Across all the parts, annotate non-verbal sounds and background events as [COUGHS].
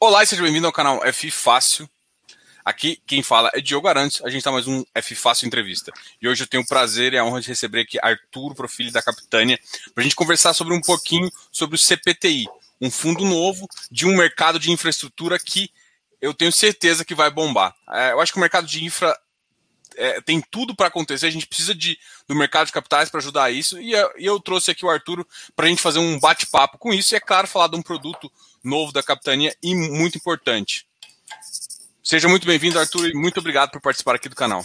Olá e seja bem-vindo ao canal F Fácil. Aqui quem fala é Diogo Arantes, a gente está mais um F Fácil Entrevista. E hoje eu tenho o prazer e a honra de receber aqui Arthur Profili da Capitânia, para a gente conversar sobre um pouquinho sobre o CPTI, um fundo novo de um mercado de infraestrutura que eu tenho certeza que vai bombar. É, eu acho que o mercado de infra é, tem tudo para acontecer, a gente precisa de, do mercado de capitais para ajudar isso, e eu, e eu, trouxe aqui o Arturo para a gente fazer um bate-papo com isso, e é claro, falar de um produto novo da capitania e muito importante. Seja muito bem-vindo, Arthur, e muito obrigado por participar aqui do canal.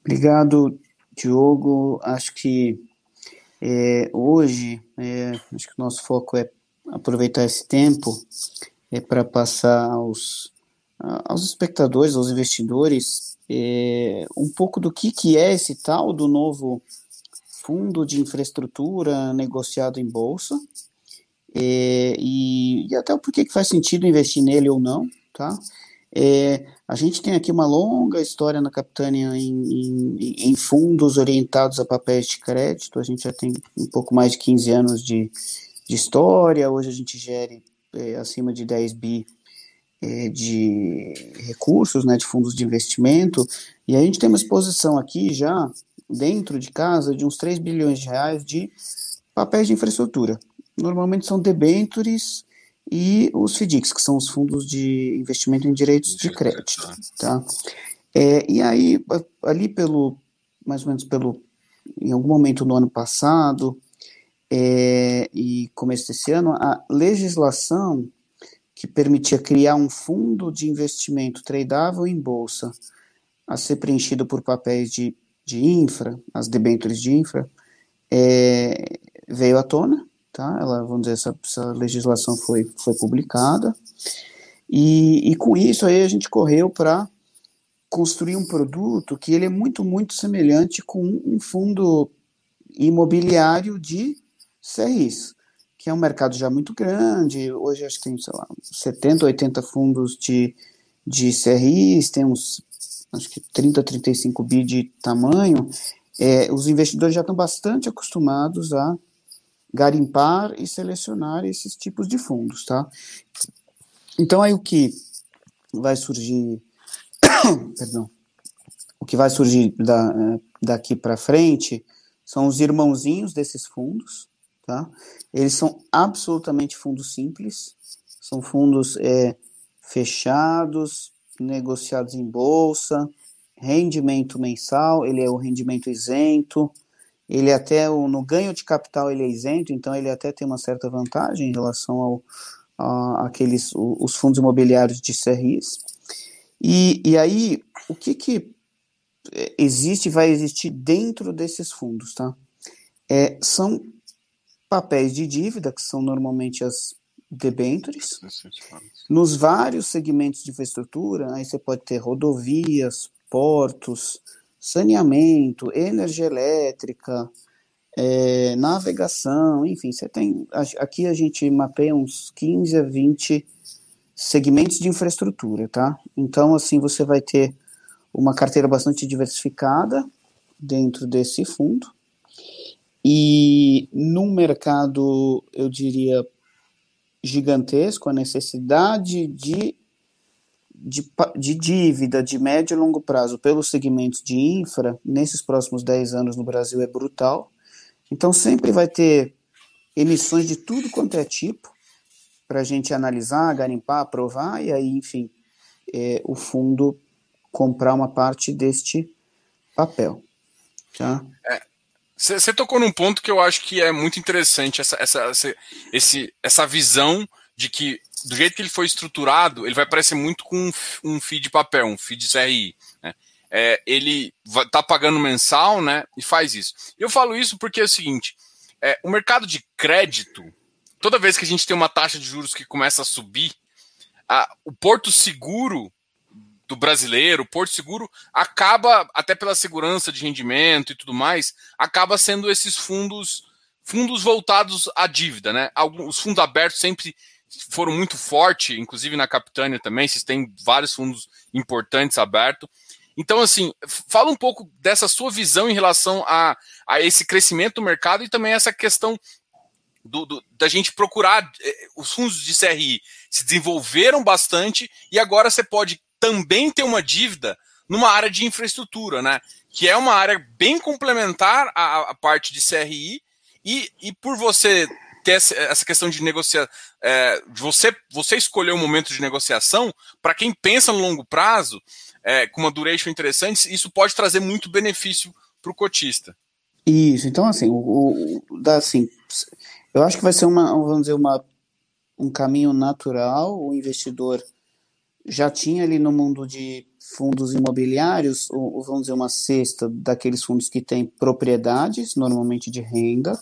Obrigado, Diogo. Acho que é, hoje, é, acho que o nosso foco é aproveitar esse tempo é, para passar aos, aos espectadores, aos investidores, é, um pouco do que, que é esse tal do novo fundo de infraestrutura negociado em bolsa, é, e, e, até o porquê que faz sentido investir nele ou não, tá? É, a gente tem aqui uma longa história na Capitânia em, em, em, fundos orientados a papéis de crédito, a gente já tem um pouco mais de 15 anos de, de história, hoje a gente gere é, acima de 10 bi é, de recursos, né, de fundos de investimento, e a gente tem uma exposição aqui já, dentro de casa, de uns 3 bilhões de reais de papéis de infraestrutura normalmente são debentures e os FDICs, que são os fundos de investimento em direitos de crédito. Tá? É, e aí, ali pelo, mais ou menos pelo, em algum momento no ano passado é, e começo desse ano, a legislação que permitia criar um fundo de investimento tradável em bolsa a ser preenchido por papéis de, de infra, as debêntures de infra, é, veio à tona, tá? Ela, vamos dizer, essa, essa legislação foi, foi publicada, e, e com isso aí a gente correu para construir um produto que ele é muito, muito semelhante com um fundo imobiliário de CRIs, que é um mercado já muito grande, hoje acho que tem, sei lá, 70, 80 fundos de, de CRIs, tem uns, acho que 30, 35 bi de tamanho, é, os investidores já estão bastante acostumados a garimpar e selecionar esses tipos de fundos, tá? Então aí o que vai surgir, [COUGHS] perdão, o que vai surgir da, eh, daqui para frente são os irmãozinhos desses fundos, tá? Eles são absolutamente fundos simples, são fundos é, fechados, negociados em bolsa, rendimento mensal, ele é o rendimento isento, ele até no ganho de capital ele é isento, então ele até tem uma certa vantagem em relação ao a, aqueles os fundos imobiliários de CRIs. E, e aí o que que existe vai existir dentro desses fundos, tá? É, são papéis de dívida que são normalmente as debêntures. Nos vários segmentos de infraestrutura, aí você pode ter rodovias, portos, saneamento, energia elétrica, é, navegação, enfim, você tem. Aqui a gente mapeia uns 15 a 20 segmentos de infraestrutura, tá? Então, assim, você vai ter uma carteira bastante diversificada dentro desse fundo. E num mercado, eu diria, gigantesco, a necessidade de de, de dívida de médio e longo prazo pelos segmentos de infra, nesses próximos 10 anos no Brasil, é brutal. Então, sempre vai ter emissões de tudo quanto é tipo, para a gente analisar, garimpar, aprovar, e aí, enfim, é, o fundo comprar uma parte deste papel. Tá? Você é, tocou num ponto que eu acho que é muito interessante, essa, essa, essa, esse, essa visão de que do jeito que ele foi estruturado, ele vai parecer muito com um, FII de papel, um FII de CRI. Né? É, ele está pagando mensal né, e faz isso. Eu falo isso porque é o seguinte: é, o mercado de crédito, toda vez que a gente tem uma taxa de juros que começa a subir, a, o porto seguro do brasileiro, o porto seguro acaba, até pela segurança de rendimento e tudo mais, acaba sendo esses fundos fundos voltados à dívida, né? Alguns, os fundos abertos sempre foram muito fortes, inclusive na Capitânia também, vocês têm vários fundos importantes abertos. Então, assim, fala um pouco dessa sua visão em relação a, a esse crescimento do mercado e também essa questão do, do, da gente procurar. Eh, os fundos de CRI se desenvolveram bastante e agora você pode também ter uma dívida numa área de infraestrutura, né? Que é uma área bem complementar à, à parte de CRI, e, e por você ter essa questão de negociar, é, você, você escolher o momento de negociação, para quem pensa no longo prazo, é, com uma duration interessante, isso pode trazer muito benefício para o cotista. Isso, então assim, o, o, assim, eu acho que vai ser uma, vamos dizer, uma, um caminho natural, o investidor já tinha ali no mundo de fundos imobiliários, ou, vamos dizer, uma cesta daqueles fundos que têm propriedades, normalmente de renda,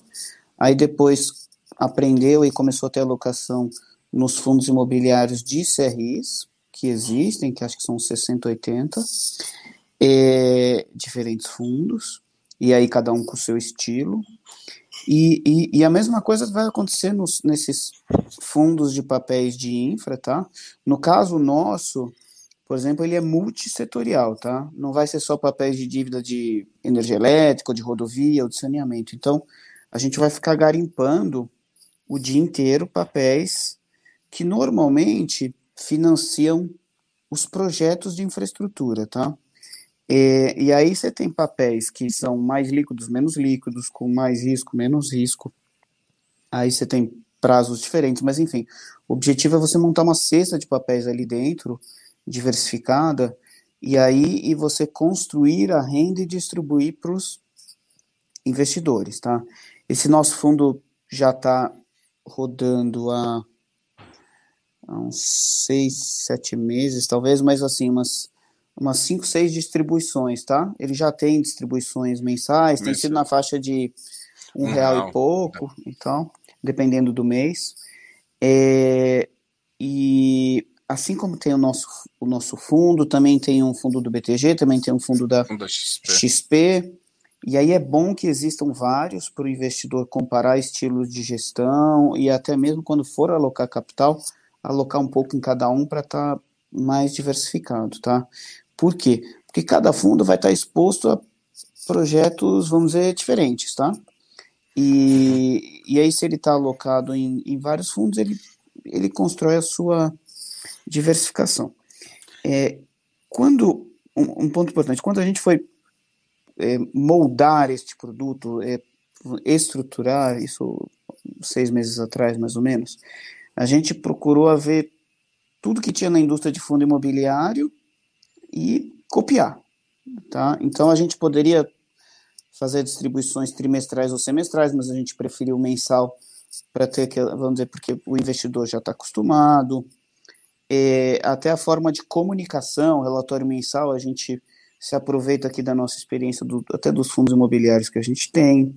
aí depois aprendeu e começou a ter alocação nos fundos imobiliários de CRIs, que existem, que acho que são 60, 80, é, diferentes fundos, e aí cada um com o seu estilo. E, e, e, a mesma coisa vai acontecer nos, nesses fundos de papéis de infra, tá? No caso nosso, por exemplo, ele é multissetorial, tá? Não vai ser só papéis de dívida de energia elétrica, de rodovia, ou de saneamento. Então, a gente vai ficar garimpando o dia inteiro papéis que normalmente financiam os projetos de infraestrutura, tá? É, e aí você tem papéis que são mais líquidos, menos líquidos, com mais risco, menos risco. Aí você tem prazos diferentes, mas enfim, o objetivo é você montar uma cesta de papéis ali dentro diversificada, e aí e você construir a renda e distribuir para os investidores, tá? Esse nosso fundo já está rodando há, há, uns seis, sete meses, talvez, mas assim, umas, umas cinco, seis distribuições, tá? Ele já tem distribuições mensais, tem sido na faixa de um, um real, real, e pouco, então, dependendo do mês. É, e assim como tem o nosso, o nosso fundo, também tem um fundo do BTG, também tem um fundo da, fundo da XP. XP. E aí é bom que existam vários para o investidor comparar estilos de gestão e até mesmo quando for alocar capital, alocar um pouco em cada um para estar tá mais diversificado, tá? Por quê? Porque cada fundo vai estar tá exposto a projetos, vamos dizer, diferentes, tá? E, e aí, se ele está alocado em, em vários fundos, ele, ele constrói a sua diversificação. É, quando um, um, ponto importante, quando a gente foi é, moldar este produto, é, estruturar isso seis meses atrás, mais ou menos, a gente procurou ver tudo que tinha na indústria de fundo imobiliário e copiar, tá? Então a gente poderia fazer distribuições trimestrais ou semestrais, mas a gente preferiu mensal para ter que, vamos dizer, porque o investidor já está acostumado, é, até a forma de comunicação, relatório mensal, a gente se aproveita aqui da nossa experiência, do, até dos fundos imobiliários que a gente tem.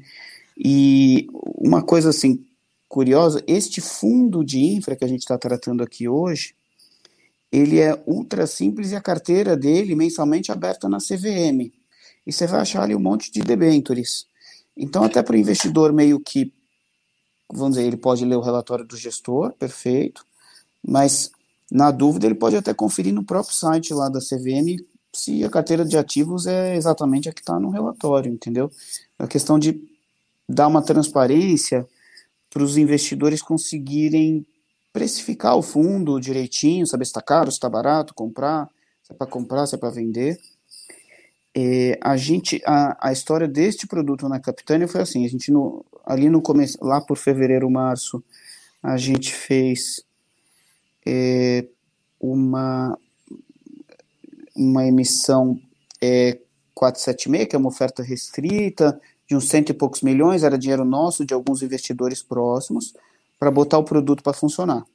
E uma coisa assim curiosa, este fundo de infra que a gente está tratando aqui hoje, ele é ultra simples e a carteira dele mensalmente aberta na CVM. E você vai achar ali um monte de debentures. Então, até para o investidor meio que, vamos dizer, ele pode ler o relatório do gestor, perfeito, mas na dúvida, ele pode até conferir no próprio site lá da CVM se a carteira de ativos é exatamente a que está no relatório, entendeu? A questão de dar uma transparência para os investidores conseguirem precificar o fundo direitinho, saber se está caro, se está barato, comprar, se é para comprar, se é para vender. É, a gente, a, a história deste produto na Capitânia foi assim, a gente no, ali no começo, lá por fevereiro, março, a gente fez é, uma, uma emissão é, 476, que é uma oferta restrita, de uns cento e poucos milhões, era dinheiro nosso, de alguns investidores próximos, para botar o produto para funcionar.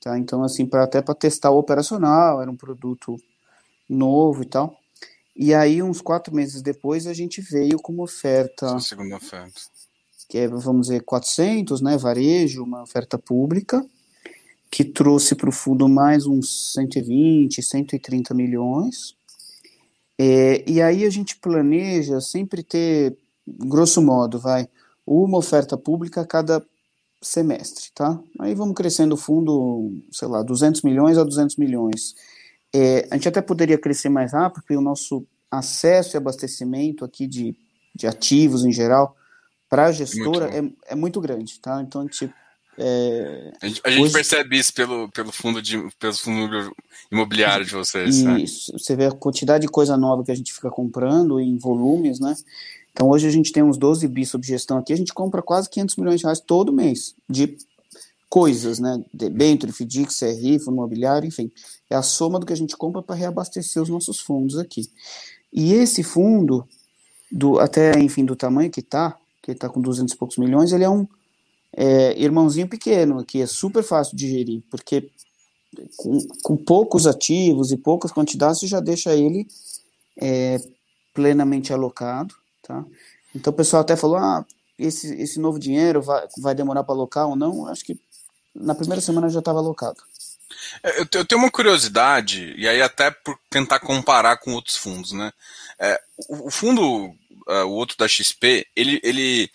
Tá? Então, assim, pra, até para testar o operacional, era um produto novo e tal. E aí, uns quatro meses depois, a gente veio com uma oferta. segunda oferta. Que é, vamos dizer, 400, né? Varejo, uma oferta pública que trouxe para o fundo mais uns 120, 130 milhões. É, e aí a gente planeja sempre ter, grosso modo, vai, uma oferta pública a cada semestre, tá? Aí vamos crescendo o fundo, sei lá, 200 milhões a 200 milhões. É, a gente até poderia crescer mais rápido, porque o nosso acesso e abastecimento aqui de, de ativos em geral para a gestora é, é, muito grande, tá? Então, é, a gente, a gente hoje, percebe isso pelo, pelo fundo de pelo fundo imobiliário de vocês. Né? Isso, né? você vê a quantidade de coisa nova que a gente fica comprando em volumes, né? Então hoje a gente tem uns 12 bi sob gestão aqui, a gente compra quase 500 milhões de reais todo mês de coisas, né? Debênture, FDIC, CRI, fundo imobiliário, enfim. É a soma do que a gente compra para reabastecer os nossos fundos aqui. E esse fundo, do até, enfim, do tamanho que está, que está com 200 e poucos milhões, ele é um é, irmãozinho pequeno, que é super fácil de gerir, porque com, com poucos ativos e poucas quantidades, você já deixa ele é, plenamente alocado, tá? Então o pessoal até falou, ah, esse, esse novo dinheiro vai, vai demorar para alocar ou não? Acho que na primeira semana já estava alocado. É, eu tenho uma curiosidade, e aí até por tentar comparar com outros fundos, né? É, o, fundo, uh, o outro da XP, ele, ele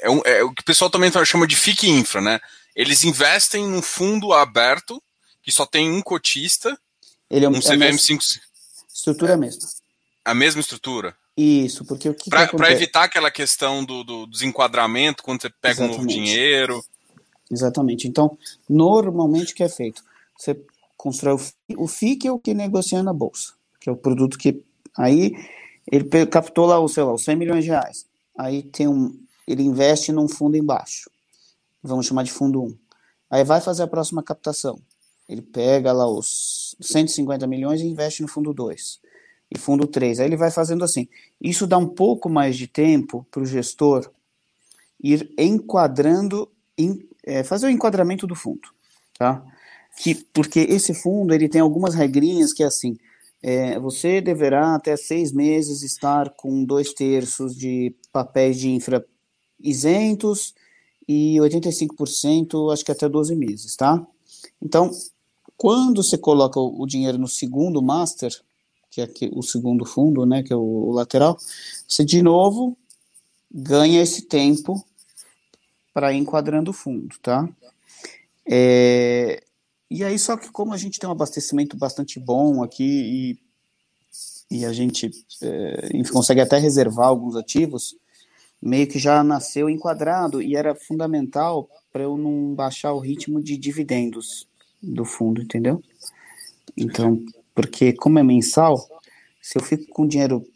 é, um, é, o que o pessoal também chama de FIC Infra, né? Eles investem num fundo aberto, que só tem um cotista, ele é um, um CVM5. Estrutura é, mesma. A mesma estrutura? Isso, porque o que. Para evitar aquela questão do, do desenquadramento quando você pega Exatamente. um novo dinheiro. Exatamente. Então, normalmente o que é feito? Você constrói o FIC, o FIC é o que negocia na bolsa, que é o produto que. Aí ele captou lá, sei lá, os 100 milhões de reais. Aí tem um, ele investe num fundo embaixo. Vamos chamar de fundo 1. Aí vai fazer a próxima captação. Ele pega lá os 150 milhões e investe no fundo 2. E fundo 3. Aí ele vai fazendo assim. Isso dá um pouco mais de tempo para o gestor ir enquadrando, é, fazer o enquadramento do fundo. Tá? Que, porque esse fundo ele tem algumas regrinhas que é assim. É, você deverá até seis meses estar com dois terços de papéis de infra isentos e 85% acho que até 12 meses, tá? Então, quando você coloca o, dinheiro no segundo master, que é aqui, o segundo fundo, né, que é o, o lateral, você de novo ganha esse tempo para ir enquadrando o fundo, tá? É, e aí, só que como a gente tem um abastecimento bastante bom aqui e, e a gente é, consegue até reservar alguns ativos, meio que já nasceu enquadrado e era fundamental para eu não baixar o ritmo de dividendos do fundo, entendeu? Então, porque como é mensal, se eu fico com dinheiro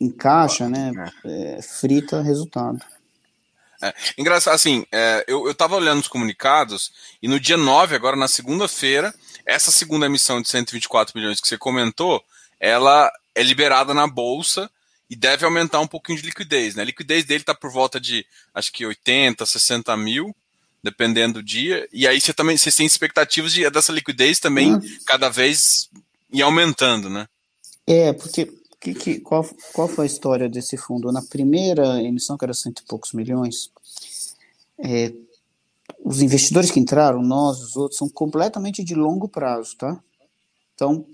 em caixa, né, é, frita resultado. É, engraçado, assim, é, eu, eu tava olhando os comunicados e no dia 9, agora na segunda-feira, essa segunda emissão de 124 milhões que você comentou, ela é liberada na bolsa e deve aumentar um pouquinho de liquidez. Né? A liquidez dele está por volta de acho que 80, 60 mil, dependendo do dia. E aí você também você tem expectativas de, dessa liquidez também cada vez ir aumentando, né? É, porque que, que, qual, qual foi a história desse fundo? Na primeira emissão, que era cento e poucos milhões, é, os investidores que entraram, nós, os outros, são completamente de longo prazo, tá? Então,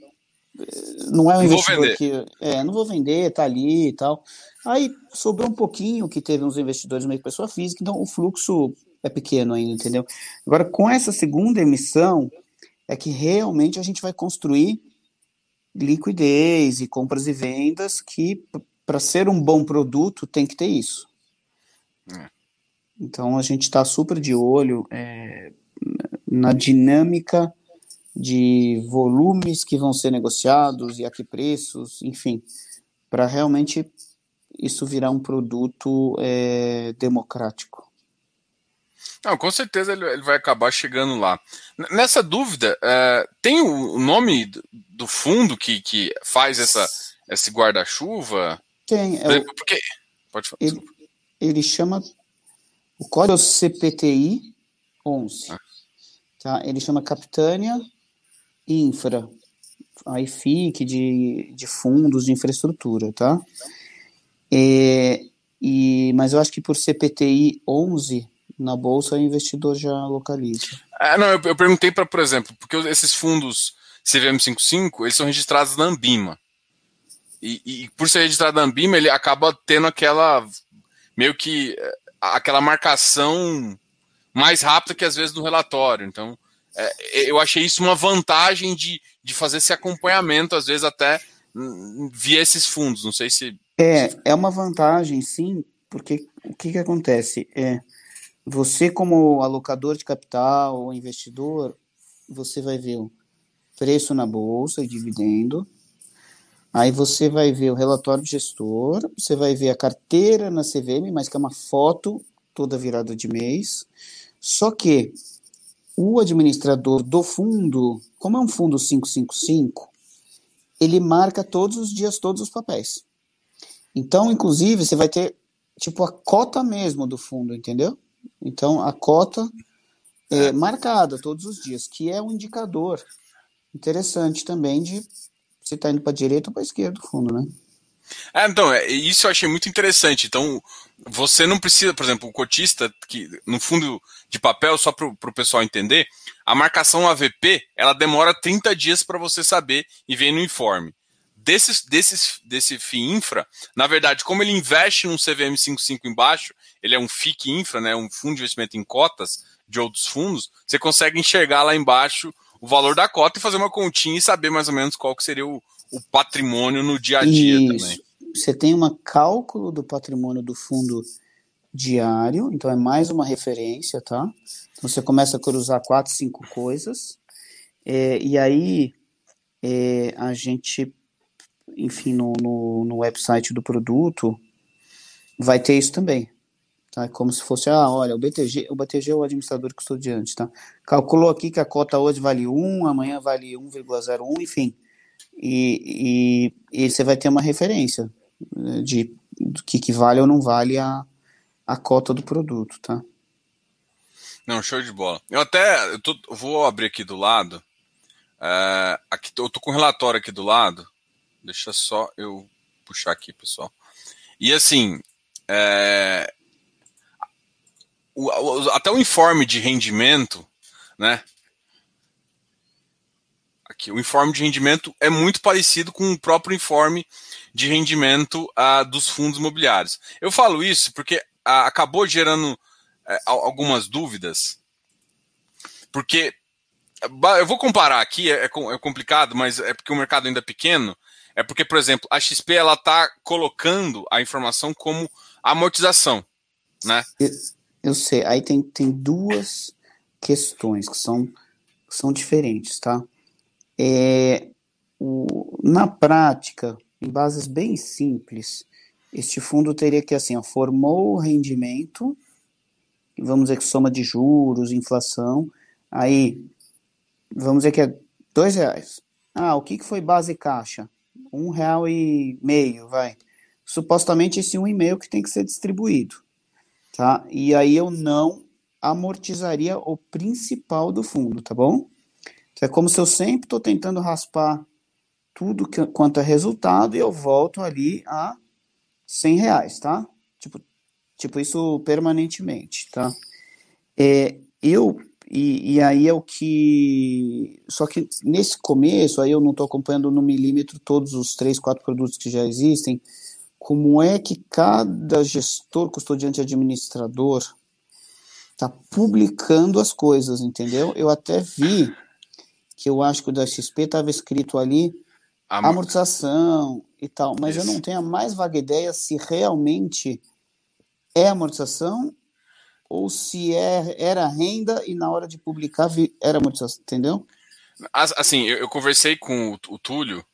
não é um investidor que é, não vou vender, tá ali e tal. Aí sobrou um pouquinho que teve uns investidores meio pessoa física, então o fluxo é pequeno ainda, entendeu? Agora com essa segunda emissão é que realmente a gente vai construir liquidez e compras e vendas que para ser um bom produto tem que ter isso. É. Então a gente está super de olho é, na dinâmica de volumes que vão ser negociados e a que preços, enfim, para realmente isso virar um produto é, democrático. Não, com certeza ele, vai acabar chegando lá. Nessa dúvida, é, tem o, nome do fundo que, que faz essa, esse guarda-chuva? Tem. É o, Porque, pode falar. Ele, ele, chama o código CPTI 11. Ah. Tá? Ele chama Capitânia infra, a IFIC de, de fundos de infraestrutura, tá? É, e, mas eu acho que por CPTI 11 na bolsa o investidor já localiza. Ah, não, eu, eu perguntei para, por exemplo, porque esses fundos CVM55 eles são registrados na Ambima. E, e, por ser registrado na Ambima, ele acaba tendo aquela meio que eh, aquela marcação mais rápida que às vezes no relatório. Então, é, eu achei isso uma vantagem de, de fazer esse acompanhamento, às vezes até via esses fundos. Não sei se. É, é uma vantagem, sim, porque o que, que acontece? É, você, como alocador de capital ou investidor, você vai ver o preço na bolsa e dividendo. Aí você vai ver o relatório de gestor, você vai ver a carteira na CVM, mas que é uma foto toda virada de mês. Só que o administrador do fundo, como é um fundo 555, ele marca todos os dias todos os papéis. Então, inclusive, você vai ter tipo a cota mesmo do fundo, entendeu? Então, a cota é marcada todos os dias, que é um indicador interessante também de se está indo para a direita ou para a esquerda do fundo, né? É, então, é, isso eu achei muito interessante. Então, você não precisa, por exemplo, o cotista, que no fundo de papel, só para o pessoal entender, a marcação AVP, ela demora 30 dias para você saber e vem no informe. Desses, desses, desse FII infra, na verdade, como ele investe num CVM 55 embaixo, ele é um FIC infra, né, um fundo de investimento em cotas de outros fundos, você consegue enxergar lá embaixo o valor da cota e fazer uma continha e saber mais ou menos qual que seria o, o patrimônio no dia a dia Isso. também. Você tem um cálculo do patrimônio do fundo diário, então é mais uma referência, tá? Então você começa a cruzar quatro, cinco coisas, é, e aí é, a gente, enfim, no, no, no website do produto vai ter isso também. Tá? É como se fosse, ah, olha, o BTG, o BTG é o administrador custodiante, tá? Calculou aqui que a cota hoje vale 1, amanhã vale 1,01, enfim. E, e, e, você vai ter uma referência de do que, vale ou não vale a, a cota do produto, tá? Não, show de bola. Eu até eu tô, vou abrir aqui do lado. É, aqui, eu tô com o relatório aqui do lado. Deixa só eu puxar aqui, pessoal. E assim, é, o, o, até o informe de rendimento, né? Aqui, o informe de rendimento é muito parecido com o próprio informe de rendimento uh, dos fundos imobiliários. Eu falo isso porque uh, acabou gerando uh, algumas dúvidas, porque eu vou comparar aqui, é, é, complicado, mas é porque o mercado ainda é pequeno. É porque, por exemplo, a XP ela está colocando a informação como amortização, né? Eu sei, aí tem, tem duas questões que são, são diferentes, tá? É, o, na prática, em bases bem simples, este fundo teria que, assim, ó, formou o rendimento, vamos dizer que soma de juros, inflação, aí, vamos dizer que é dois reais. Ah, o que, que foi base caixa? Um real e meio, vai. Supostamente esse um e meio que tem que ser distribuído tá? E aí eu não amortizaria o principal do fundo, tá bom? É como se eu sempre estou tentando raspar tudo que, quanto é resultado e eu volto ali a 100 reais, tá? Tipo, tipo isso permanentemente, tá? É, eu e, e, aí é o que. Só que nesse começo, aí eu não estou acompanhando no milímetro todos os três, quatro produtos que já existem como é que cada gestor, custodiante administrador está publicando as coisas, entendeu? Eu até vi que eu acho que o da XP estava escrito ali amortização e tal, mas Isso. eu não tenho a mais vaga ideia se realmente é amortização ou se é, era renda e na hora de publicar era amortização, entendeu? Assim, eu, eu conversei com o, o Túlio,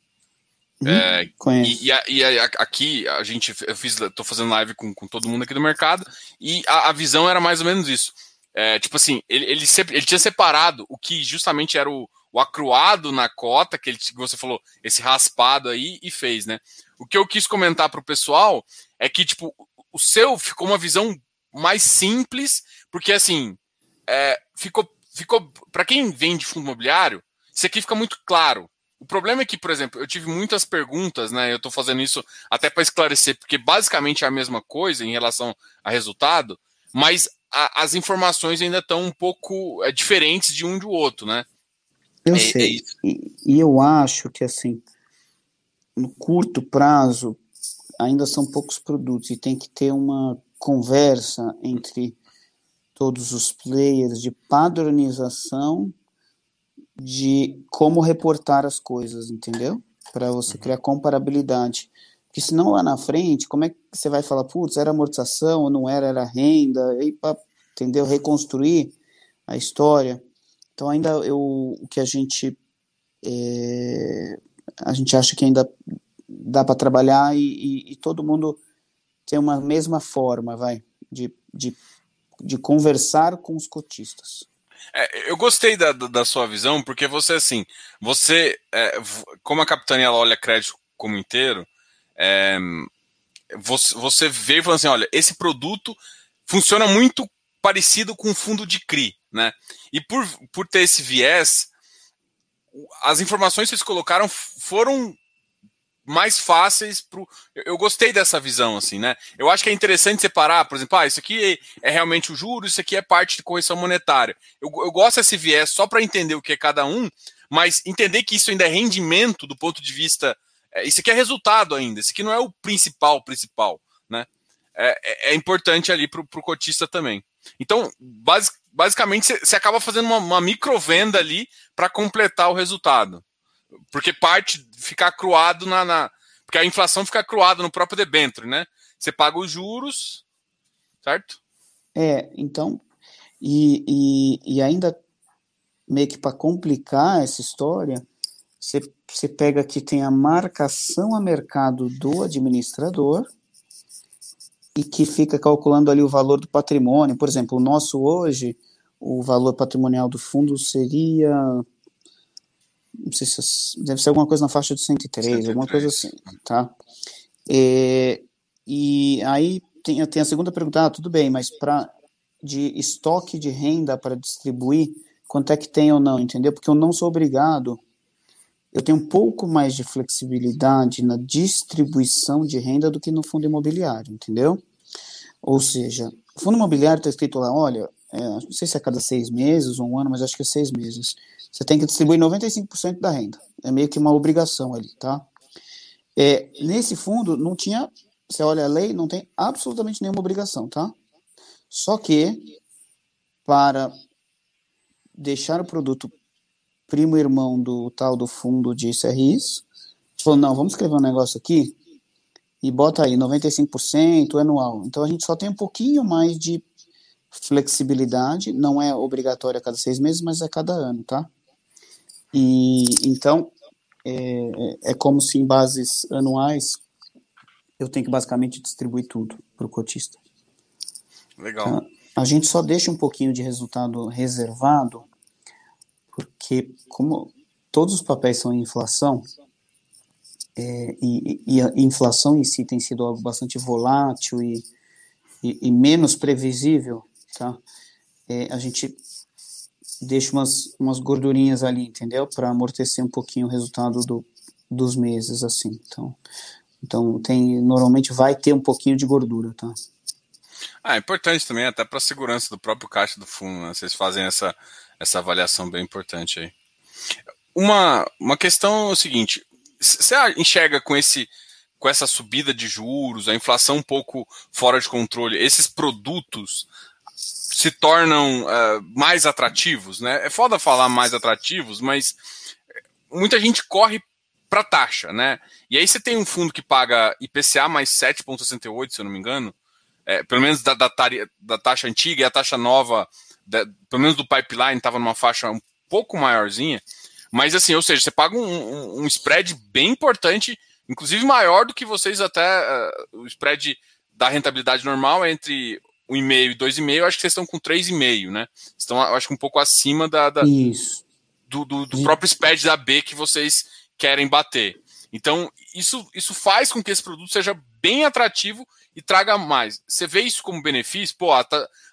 Uhum, é, e, e, e, aqui a gente eu fiz, tô fazendo live com, com todo mundo aqui do mercado e a, a visão era mais ou menos isso. É, tipo assim, ele, ele, ele, tinha separado o que justamente era o, o acruado na cota, que, ele, você falou, esse raspado aí, e fez, né? O que eu quis comentar para o pessoal é que, tipo, o seu ficou uma visão mais simples, porque assim, é, ficou, ficou para quem vende fundo imobiliário, isso aqui fica muito claro. O problema é que, por exemplo, eu tive muitas perguntas, né? Eu estou fazendo isso até para esclarecer, porque basicamente é a mesma coisa em relação a resultado, mas a, as informações ainda estão um pouco é, diferentes de um do outro, né? Eu é, sei. É e, e eu acho que, assim, no curto prazo, ainda são poucos produtos e tem que ter uma conversa entre todos os players de padronização de como reportar as coisas, entendeu? Para você uhum. criar comparabilidade. Porque senão lá na frente, como é que você vai falar, putz, era amortização ou não era, era renda, aí para, entendeu, reconstruir a história. Então ainda eu, o que a gente é, a gente acha que ainda dá para trabalhar e, e, e, todo mundo tem uma mesma forma, vai, de, de, de conversar com os cotistas. É, eu gostei da, da sua visão, porque você, assim, você, é, como a capitania olha crédito como inteiro, é, você, você vê e fala assim, olha, esse produto funciona muito parecido com o fundo de CRI, né? E por, por ter esse viés, as informações que eles colocaram foram mais fáceis pro. Eu gostei dessa visão, assim, né? Eu acho que é interessante separar, por exemplo, ah, isso aqui é realmente o juro, isso aqui é parte de correção monetária. Eu, eu gosto desse viés só para entender o que é cada um, mas entender que isso ainda é rendimento do ponto de vista. É, isso aqui é resultado ainda, isso aqui não é o principal, principal, né? É, é, é importante ali para o cotista também. Então, basic, basicamente, você acaba fazendo uma, uma microvenda ali para completar o resultado. Porque parte fica cruado na, na, Porque a inflação fica cruada no próprio debênture, né? Você paga os juros, certo? É, então. E, e, e ainda meio que para complicar essa história, você, você pega que tem a marcação a mercado do administrador e que fica calculando ali o valor do patrimônio. Por exemplo, o nosso hoje, o valor patrimonial do fundo seria não sei se deve ser alguma coisa na faixa de 103, 103. alguma coisa assim, tá? É, e aí tem, tem a segunda pergunta, ah, tudo bem, mas para de estoque de renda para distribuir, quanto é que tem ou não, entendeu? Porque eu não sou obrigado, eu tenho um pouco mais de flexibilidade na distribuição de renda do que no fundo imobiliário, entendeu? Ou seja, o fundo imobiliário está escrito lá, olha, é, não sei se é cada seis meses ou um ano, mas acho que é seis meses você tem que distribuir 95% da renda. É meio que uma obrigação ali, tá? É, nesse fundo, não tinha, você olha a lei, não tem absolutamente nenhuma obrigação, tá? Só que, para deixar o produto primo irmão do tal do fundo de CRIs, falou, não, vamos escrever um negócio aqui e bota aí 95% anual. Então a gente só tem um pouquinho mais de flexibilidade, não é obrigatório a cada seis meses, mas a é cada ano, tá? E então é, é como se em bases anuais eu tenho que basicamente distribuir tudo para o cotista. Legal. Então, a gente só deixa um pouquinho de resultado reservado, porque como todos os papéis são em inflação, é, e, e, a inflação em si tem sido algo bastante volátil e, e, e menos previsível, tá? É, a gente deixa umas, umas gordurinhas ali, entendeu? Para amortecer um pouquinho o resultado do, dos meses, assim. Então, então tem normalmente vai ter um pouquinho de gordura, tá? Ah, é importante também, até para a segurança do próprio caixa do fundo, né? Vocês fazem essa, essa avaliação bem importante aí. Uma, uma questão é o seguinte: você enxerga com esse com essa subida de juros, a inflação um pouco fora de controle, esses produtos se tornam uh, mais atrativos, né? É foda falar mais atrativos, mas muita gente corre para taxa, né? E aí você tem um fundo que paga IPCA mais 7,68, se eu não me engano, é, pelo menos da, da, da, taxa antiga e a taxa nova, da, pelo menos do pipeline, estava numa faixa um pouco maiorzinha. Mas assim, ou seja, você paga um, um, um spread bem importante, inclusive maior do que vocês até uh, o spread da rentabilidade normal entre 1,5 e 2,5, acho que vocês estão com 3,5, né? Estão, acho que um pouco acima da, da do, do, do próprio spread da B que vocês querem bater. Então, isso, isso faz com que esse produto seja bem atrativo e traga mais. Você vê isso como benefício? Pô, a,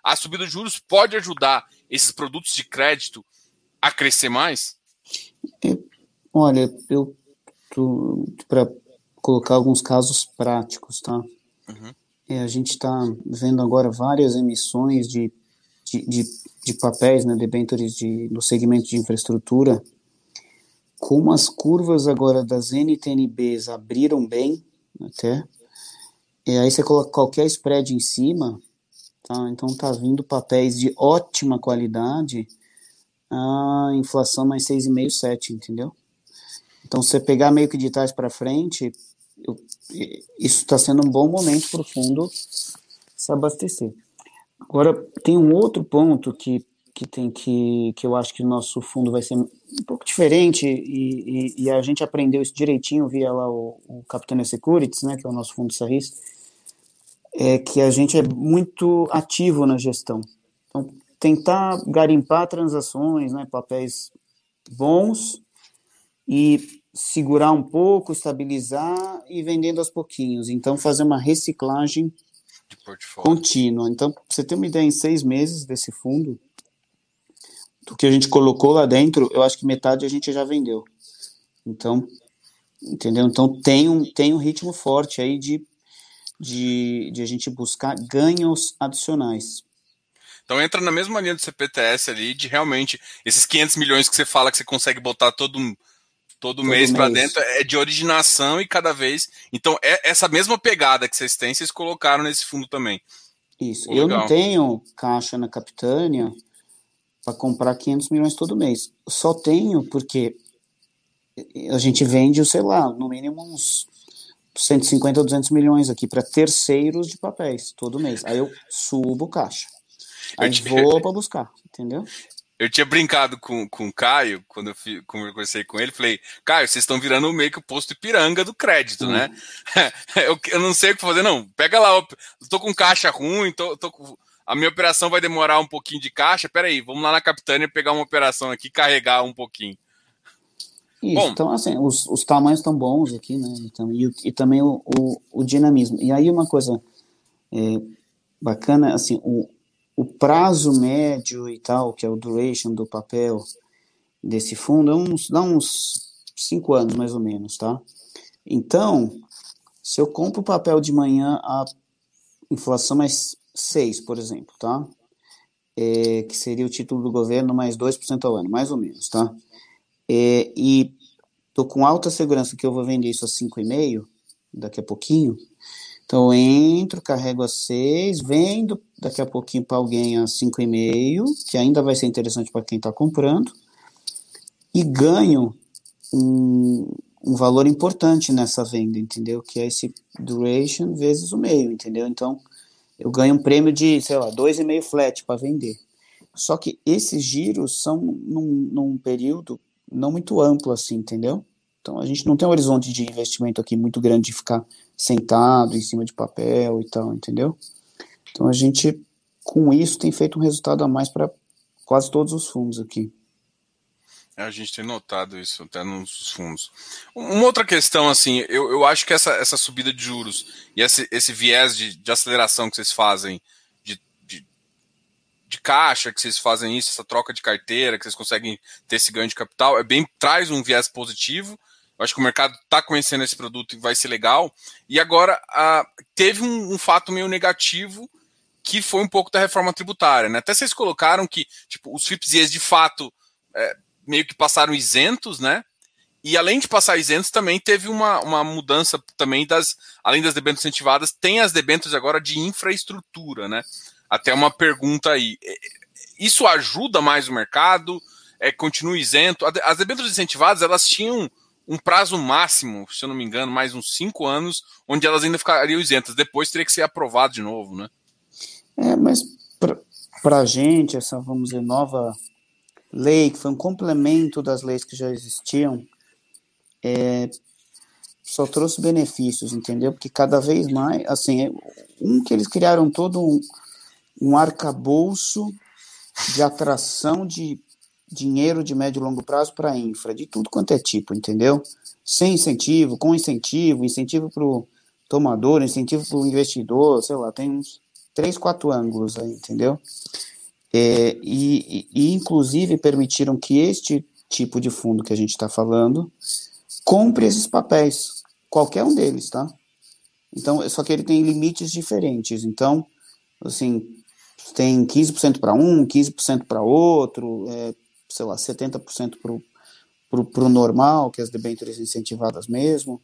a subida de juros pode ajudar esses produtos de crédito a crescer mais? olha, eu para colocar alguns casos práticos, tá? Uhum. É, a gente está vendo agora várias emissões de, de, de, de papéis, né, debêntures de, no segmento de infraestrutura, como as curvas agora das NTNBs abriram bem, até, e aí você coloca qualquer spread em cima, tá? então tá vindo papéis de ótima qualidade, a inflação mais 6,5, 7, entendeu? Então, você pegar meio que de trás para frente, eu, isso está sendo um bom momento para o fundo se abastecer. Agora, tem um outro ponto que, que tem que, que eu acho que o nosso fundo vai ser um pouco diferente e, e, e a gente aprendeu isso direitinho via lá o, o Capitânia Securities, né, que é o nosso fundo Sarris, é que a gente é muito ativo na gestão. Então, tentar garimpar transações, né, papéis bons e segurar um pouco, estabilizar e vendendo aos pouquinhos. Então, fazer uma reciclagem contínua. Então, pra você ter uma ideia, em seis meses desse fundo, do que a gente colocou lá dentro, eu acho que metade a gente já vendeu. Então, entendeu? Então, tem um, tem um ritmo forte aí de, de, de a gente buscar ganhos adicionais. Então entra na mesma linha do CPTS ali, de realmente esses 500 milhões que você fala que você consegue botar todo, todo, todo mês, mês. para dentro, é de originação e cada vez. Então é essa mesma pegada que vocês têm, vocês colocaram nesse fundo também. Isso. eu não tenho caixa na Capitânia para comprar 500 milhões todo mês. Só tenho porque a gente vende, sei lá, no mínimo uns 150 ou 200 milhões aqui para terceiros de papéis todo mês. Aí eu subo caixa. Aí eu vou para buscar, entendeu? Eu tinha brincado com, com o Caio, quando eu fui, conversei com ele, falei, Caio, vocês estão virando meio que o posto piranga do crédito, né? uhum. né? [LAUGHS] eu, eu, não sei o que fazer, não. Pega lá, eu tô com caixa ruim, tô, tô com, a minha operação vai demorar um pouquinho de caixa. Peraí, vamos lá na Capitânia pegar uma operação aqui, carregar um pouquinho. Isso, Bom, então assim, os, os tamanhos estão bons aqui, né? Então, e, e também o, o, o, dinamismo. E aí uma coisa é, bacana, assim, o prazo médio e tal, que é o duration do papel desse fundo, é uns, dá uns cinco anos mais ou menos, tá? Então, se eu compro o papel de manhã, a inflação mais 6, por exemplo, tá? É, que seria o título do governo mais 2% ao ano, mais ou menos, tá? É, e tô com alta segurança que eu vou vender isso a 5,5 daqui a pouquinho, então, eu entro, carrego a 6, vendo daqui a pouquinho para alguém a 5,5, que ainda vai ser interessante para quem está comprando, e ganho um, um valor importante nessa venda, entendeu? Que é esse duration vezes o meio, entendeu? Então, eu ganho um prêmio de, sei lá, 2,5 flat para vender. Só que esses giros são num, num período não muito amplo assim, entendeu? Então a gente não tem um horizonte de investimento aqui muito grande de ficar sentado em cima de papel e tal, entendeu? Então a gente, com isso, tem feito um resultado a mais para quase todos os fundos aqui. É, a gente tem notado isso até nos fundos. Uma outra questão, assim, eu, eu acho que essa, essa subida de juros e esse, esse viés de, de aceleração que vocês fazem de, de, de, caixa, que vocês fazem isso, essa troca de carteira, que vocês conseguem ter esse ganho de capital, é bem traz um viés positivo, eu acho que o mercado está conhecendo esse produto e vai ser legal. E agora teve um, um, fato meio negativo que foi um pouco da reforma tributária. Né? Até vocês colocaram que tipo, os FIPS de fato é, meio que passaram isentos, né? E além de passar isentos, também teve uma, uma mudança também das, além das debêntures incentivadas, tem as debêntures agora de infraestrutura, né? Até uma pergunta aí. É, isso ajuda mais o mercado? É, continua isento? As debêntures incentivadas, elas tinham um prazo máximo, se eu não me engano, mais uns cinco anos, onde elas ainda ficariam isentas. Depois teria que ser aprovado de novo, né? É, mas para a gente, essa, vamos dizer, nova lei, que foi um complemento das leis que já existiam, é, só trouxe benefícios, entendeu? Porque cada vez mais, assim, é, um que eles criaram todo um, um arcabouço de atração de dinheiro de médio e longo prazo para infra, de tudo quanto é tipo, entendeu? Sem incentivo, com incentivo, incentivo para o tomador, incentivo para o investidor, sei lá, tem uns três, quatro ângulos aí, entendeu? É, e, e, inclusive, permitiram que este tipo de fundo que a gente está falando compre esses papéis, qualquer um deles, tá? Então, só que ele tem limites diferentes. Então, assim, tem 15% para um, 15% para outro, é, sei lá, 70% para o normal, que é as debêntures incentivadas mesmo.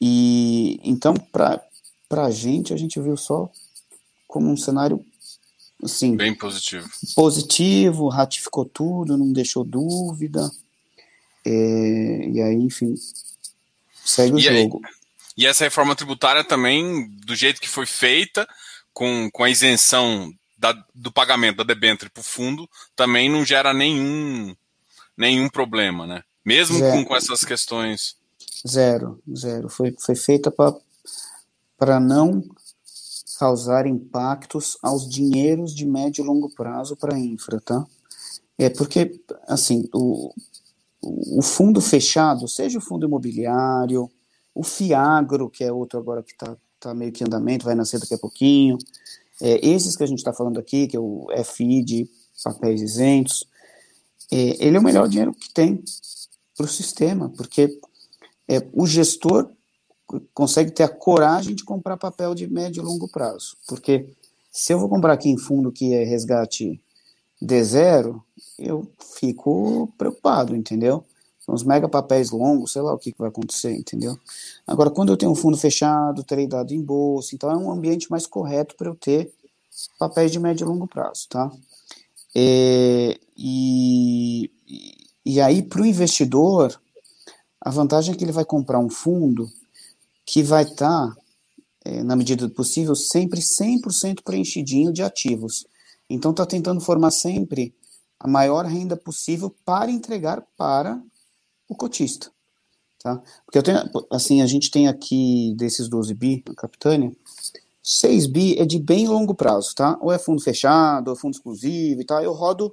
E então, para a gente, a gente viu só como um cenário assim, bem positivo. Positivo, ratificou tudo, não deixou dúvida. É, e aí, enfim, segue o e jogo. Aí, E essa reforma tributária também, do jeito que foi feita, com, com a isenção da, do pagamento da debênture para o fundo, também não gera nenhum, nenhum problema, né? Mesmo com, com essas questões. Zero, zero. Foi, foi feita para não causar impactos aos dinheiros de médio e longo prazo para a infra, tá? É porque, assim, o, o fundo fechado, seja o fundo imobiliário, o Fiagro, que é outro agora que está tá meio que em andamento, vai nascer daqui a pouquinho, é, esses que a gente está falando aqui, que é o FI de papéis isentos, é, ele é o melhor dinheiro que tem para o sistema, porque é, o gestor consegue ter a coragem de comprar papel de médio e longo prazo, porque se eu vou comprar aqui em fundo que é resgate D0, eu fico preocupado, entendeu? São os mega papéis longos, sei lá o que, que vai acontecer, entendeu? Agora, quando eu tenho um fundo fechado, tradeado em bolsa, então é um ambiente mais correto para eu ter papéis de médio e longo prazo, tá? É, e, e aí, para o investidor, a vantagem é que ele vai comprar um fundo que vai estar, tá, é, na medida do possível, sempre 100% preenchidinho de ativos. Então, está tentando formar sempre a maior renda possível para entregar para o cotista. Tá? Porque eu tenho, assim, a gente tem aqui desses 12 bi na Capitânia, 6 bi é de bem longo prazo, tá? Ou é fundo fechado, ou é fundo exclusivo e tal. Eu rodo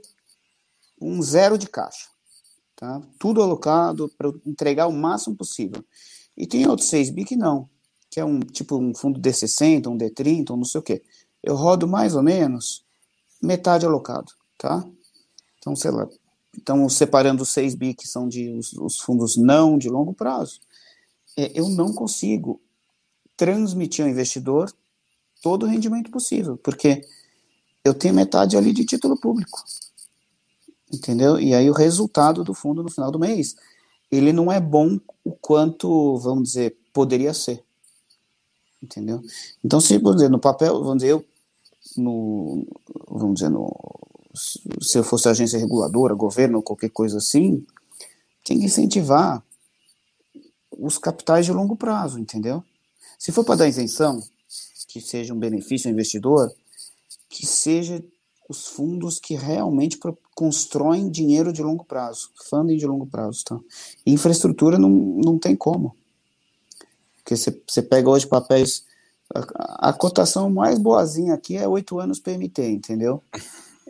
um zero de caixa, tá? Tudo alocado para entregar o máximo possível. E tem outros 6 bi que não, que é um tipo um fundo D60, um D30, um não sei o quê. Eu rodo mais ou menos metade alocado, tá? Então, sei lá, então separando os 6 bi que são de os, os fundos não de longo prazo, é, eu não consigo transmitir ao investidor todo o rendimento possível, porque eu tenho metade ali de título público. Entendeu? E aí o resultado do fundo no final do mês, ele não é bom o quanto, vamos dizer, poderia ser. Entendeu? Então, se, vamos dizer, no papel, vamos dizer, eu, no, vamos dizer, no, se eu fosse agência reguladora, governo, qualquer coisa assim, tem que incentivar os capitais de longo prazo, entendeu? Se for para dar isenção, que seja um benefício ao investidor, que seja os fundos que realmente constroem dinheiro de longo prazo, funding de longo prazo, tá? infraestrutura não, não tem como. Porque você pega hoje papéis, a, a, cotação mais boazinha aqui é oito anos PMT, entendeu?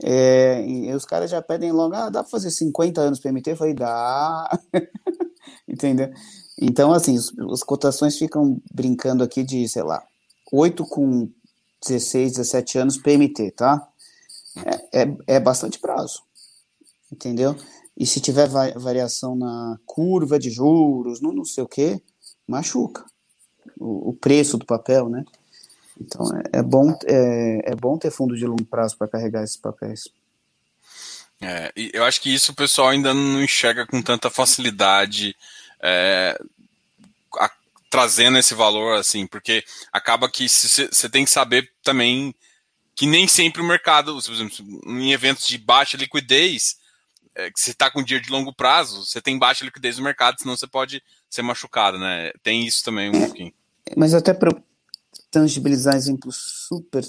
É, e os caras já pedem logo, ah, dá para fazer 50 anos PMT? Eu falei, dá. [LAUGHS] entendeu? Então, assim, as cotações ficam brincando aqui de, sei lá, 8 com 16, 17 anos PMT, tá? É, é, é bastante prazo, entendeu? E se tiver variação na curva de juros, no não sei o que, machuca o, o, preço do papel, né? Então é, é bom, é, é bom ter fundo de longo prazo para carregar esses papéis. É, eu acho que isso o pessoal ainda não enxerga com tanta facilidade. É, trazendo esse valor, assim, porque acaba que você tem que saber também que nem sempre o mercado, por exemplo, em eventos de baixa liquidez, é, que você está com dinheiro de longo prazo, você tem baixa liquidez no mercado, senão você pode ser machucado, né? Tem isso também um pouquinho. Mas até para tangibilizar exemplos super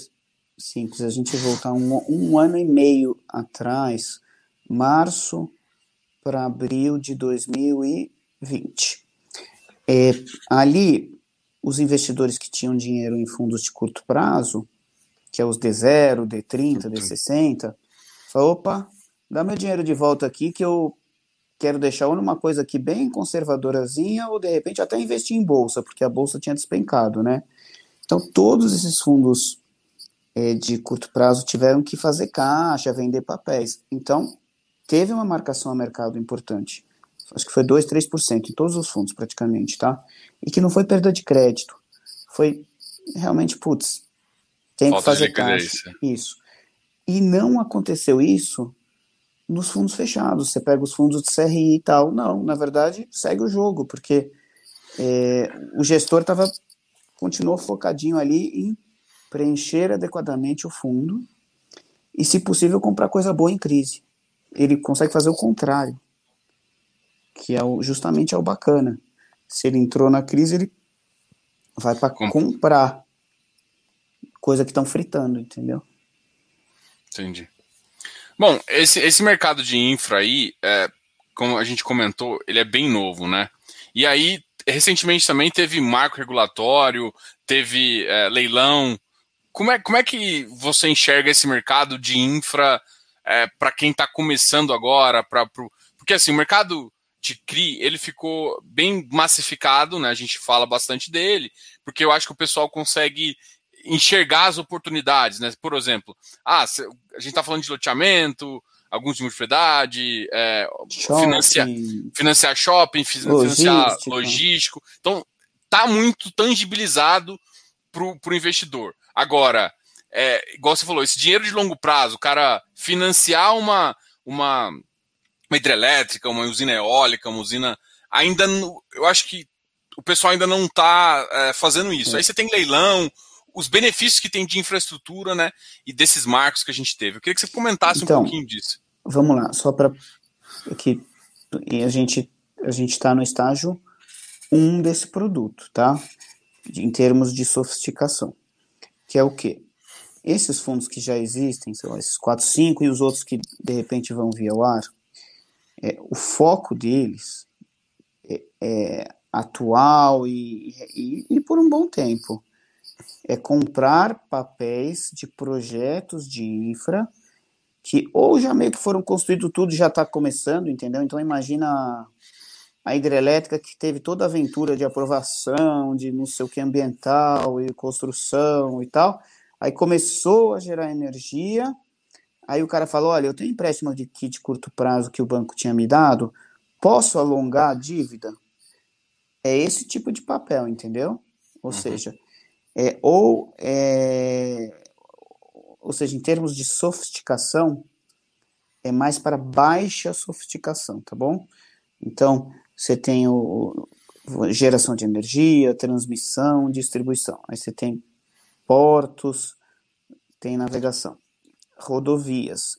simples, a gente voltar um, um ano e meio atrás, março para abril de 2020. É, ali, os investidores que tinham dinheiro em fundos de curto prazo, que é os D0, D30, D60, falaram, opa, dá meu dinheiro de volta aqui que eu quero deixar ou numa coisa aqui bem conservadorazinha ou de repente até investir em bolsa, porque a bolsa tinha despencado, né? Então todos esses fundos é, de curto prazo tiveram que fazer caixa, vender papéis. Então teve uma marcação a mercado importante acho que foi 2, 3% em todos os fundos praticamente, tá? E que não foi perda de crédito, foi realmente, putz, tem Falta que fazer caixa. Isso. E não aconteceu isso nos fundos fechados. Você pega os fundos de CRI e tal. Não, na verdade, segue o jogo, porque é, o gestor tava, continuou focadinho ali em preencher adequadamente o fundo e, se possível, comprar coisa boa em crise. Ele consegue fazer o contrário que é o, justamente é o bacana. Se ele entrou na crise, ele vai para comprar coisa que estão fritando, entendeu? Entendi. Bom, esse, esse mercado de infra aí, é, como a gente comentou, ele é bem novo, né? E aí, recentemente também teve marco regulatório, teve é, leilão. Como é, como é que você enxerga esse mercado de infra é, para quem está começando agora? Pra, pro, porque assim, o mercado de CRI, ele ficou bem massificado, né? A gente fala bastante dele, porque eu acho que o pessoal consegue enxergar as oportunidades, né? Por exemplo, ah, a gente está falando de loteamento, alguns de multipropriedade, é, financiar, financiar shopping, financiar logístico. Então, tá muito tangibilizado para o investidor. Agora, é, igual você falou, esse dinheiro de longo prazo, o cara financiar uma, uma, uma hidrelétrica, uma usina eólica, uma usina. Ainda. Eu acho que o pessoal ainda não está é, fazendo isso. É. Aí você tem leilão, os benefícios que tem de infraestrutura, né? E desses marcos que a gente teve. Eu queria que você comentasse então, um pouquinho disso. Vamos lá, só para que a gente a gente está no estágio 1 um desse produto, tá? Em termos de sofisticação, que é o quê? Esses fundos que já existem, são esses 4, 5 e os outros que de repente vão via o ar, é, o foco deles é, é atual e, e, e por um bom tempo é comprar papéis de projetos de infra que ou já meio que foram construídos tudo já está começando, entendeu? Então imagina a hidrelétrica que teve toda a aventura de aprovação, de não sei o que ambiental e construção e tal, aí começou a gerar energia, aí o cara falou, olha, eu tenho empréstimo de kit curto prazo que o banco tinha me dado, posso alongar a dívida? É esse tipo de papel, entendeu? Ou uhum. seja, é, ou, é, ou seja, em termos de sofisticação, é mais para baixa sofisticação, tá bom? Então, você tem o, geração de energia, transmissão, distribuição. Aí você tem portos, tem navegação, rodovias.